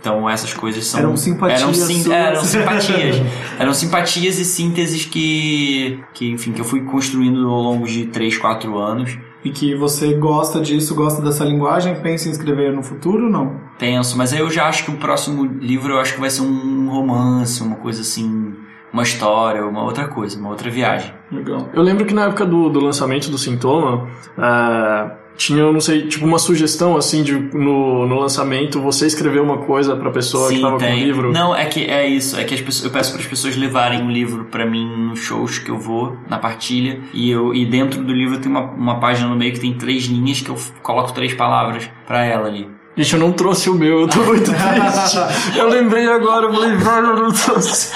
Então essas coisas são Eram simpatias eram, sim- eram simpatias eram simpatias e sínteses que que enfim que eu fui construindo ao longo de 3, 4 anos E que você gosta disso, gosta dessa linguagem, pensa em escrever no futuro não? Penso, mas aí eu já acho que o próximo livro eu acho que vai ser um romance, uma coisa assim, uma história, uma outra coisa, uma outra viagem. Legal. Eu lembro que na época do, do lançamento do Sintoma, é, tinha, não sei, tipo uma sugestão assim de no, no lançamento você escrever uma coisa pra pessoa que tava com o livro. Não, é que é isso, é que as pessoas, eu peço para as pessoas levarem o livro pra mim nos shows que eu vou, na partilha, e eu e dentro do livro tem uma, uma página no meio que tem três linhas que eu coloco três palavras pra ela ali. Gente, eu não trouxe o meu, eu tô muito triste. eu lembrei agora, eu falei, velho, eu não trouxe.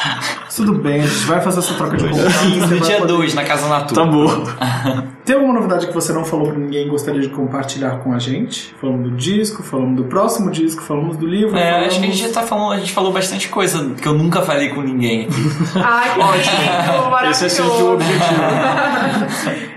Tudo bem, a gente vai fazer essa troca de contatos. você No dia poder- 2, na Casa Natura. Tá bom. Tem alguma novidade que você não falou pra ninguém e gostaria de compartilhar com a gente? Falamos do disco, falamos do próximo disco, falamos do livro. É, falamos... acho que a gente já tá falando, a gente falou bastante coisa que eu nunca falei com ninguém. Ai, que ótimo, maravilhoso. Esse é sempre o objetivo.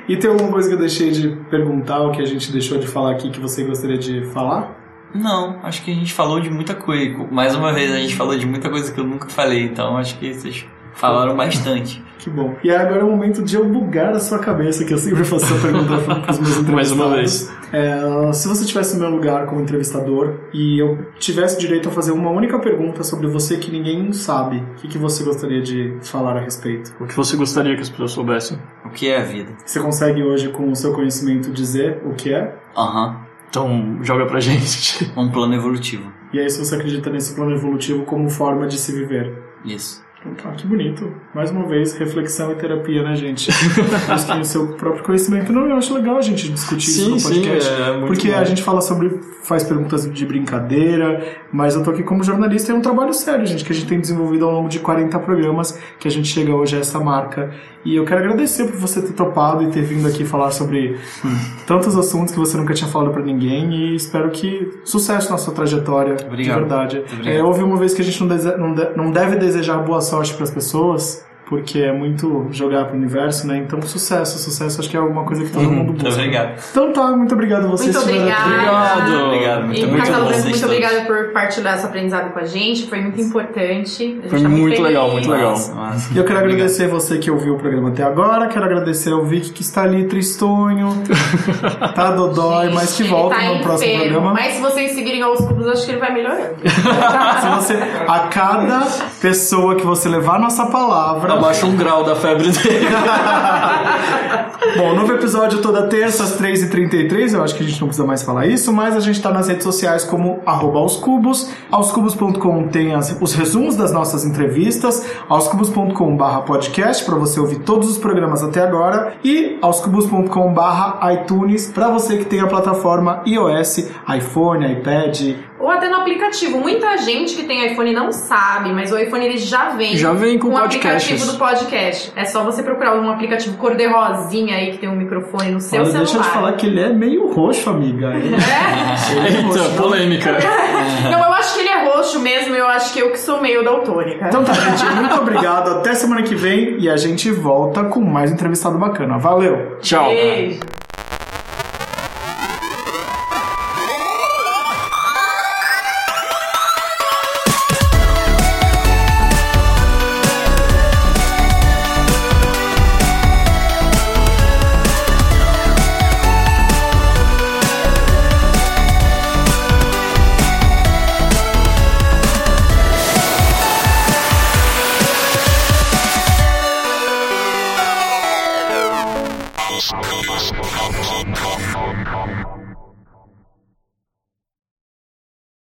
E tem alguma coisa que eu deixei de perguntar ou que a gente deixou de falar aqui que você gostaria de falar? Não, acho que a gente falou de muita coisa. Mais uma vez, a gente falou de muita coisa que eu nunca falei, então acho que vocês falaram bastante. Que bom. E agora é o momento de eu bugar a sua cabeça, que eu sempre faço essa pergunta para os meus entrevistados. Mais uma vez. É, se você estivesse no meu lugar como entrevistador e eu tivesse direito a fazer uma única pergunta sobre você que ninguém sabe, o que, que você gostaria de falar a respeito? O que você gostaria que as pessoas soubessem? O que é a vida? Você consegue hoje, com o seu conhecimento, dizer o que é? Aham. Então, joga pra gente. Um plano evolutivo. E aí, se você acredita nesse plano evolutivo como forma de se viver? Isso. Ah, que bonito. Mais uma vez, reflexão e terapia, né, gente? Mas tem o seu próprio conhecimento. Não, eu acho legal a gente discutir isso Sim, no sim, podcast. é muito porque bom. a gente fala sobre. faz perguntas de brincadeira, mas eu tô aqui como jornalista e é um trabalho sério, gente, que a gente tem desenvolvido ao longo de 40 programas que a gente chega hoje a essa marca. E eu quero agradecer por você ter topado e ter vindo aqui falar sobre hum, tantos assuntos que você nunca tinha falado pra ninguém e espero que sucesso na sua trajetória, Obrigado. de verdade. Obrigado. É, houve uma vez que a gente não, dese- não de- não deve desejar boa sorte para as pessoas, porque é muito jogar pro universo, né? Então, sucesso, sucesso, acho que é alguma coisa que todo mundo Muito busca. obrigado. Então tá, muito obrigado a vocês. Muito obrigada. Obrigado. Obrigado, muito, E muito muito todos. obrigada por partilhar esse aprendizado com a gente. Foi muito importante. A gente Foi tá muito feliz. legal, muito legal. E eu quero Obrigado. agradecer você que ouviu o programa até agora, quero agradecer ao Vic que está ali tristonho, tá dodói, mas que volta Tá no próximo programa. Mas se vocês seguirem aos cubos, acho que ele vai melhorando. Se você, a cada pessoa que você levar a nossa palavra, Abaixa um grau da febre dele. Bom, novo episódio toda terça às 3h33, eu acho que a gente não precisa mais falar isso, mas a gente tá nas redes sociais como aoscubos, aoscubos.com tem as- os resumos das nossas entrevistas, aoscubos.com barra podcast para você ouvir todos os programas até agora. E aoscubos.com barra iTunes para você que tem a plataforma iOS, iPhone, iPad, Ou até no aplicativo. Muita gente que tem iPhone não sabe, mas o iPhone ele já vem, Já vem com o podcasts. aplicativo do podcast. É só você procurar um aplicativo cor-de-rosinha aí que tem um microfone no seu Olha, celular. deixa eu te falar que ele é meio roxo, amiga. É? é Eita, não? polêmica. Não, eu acho que ele é roxo mesmo, eu acho que eu que sou meio daltônica. Então tá, gente, muito obrigado. Até semana que vem e a gente volta com mais entrevistado bacana. Valeu! Tchau. Beijo.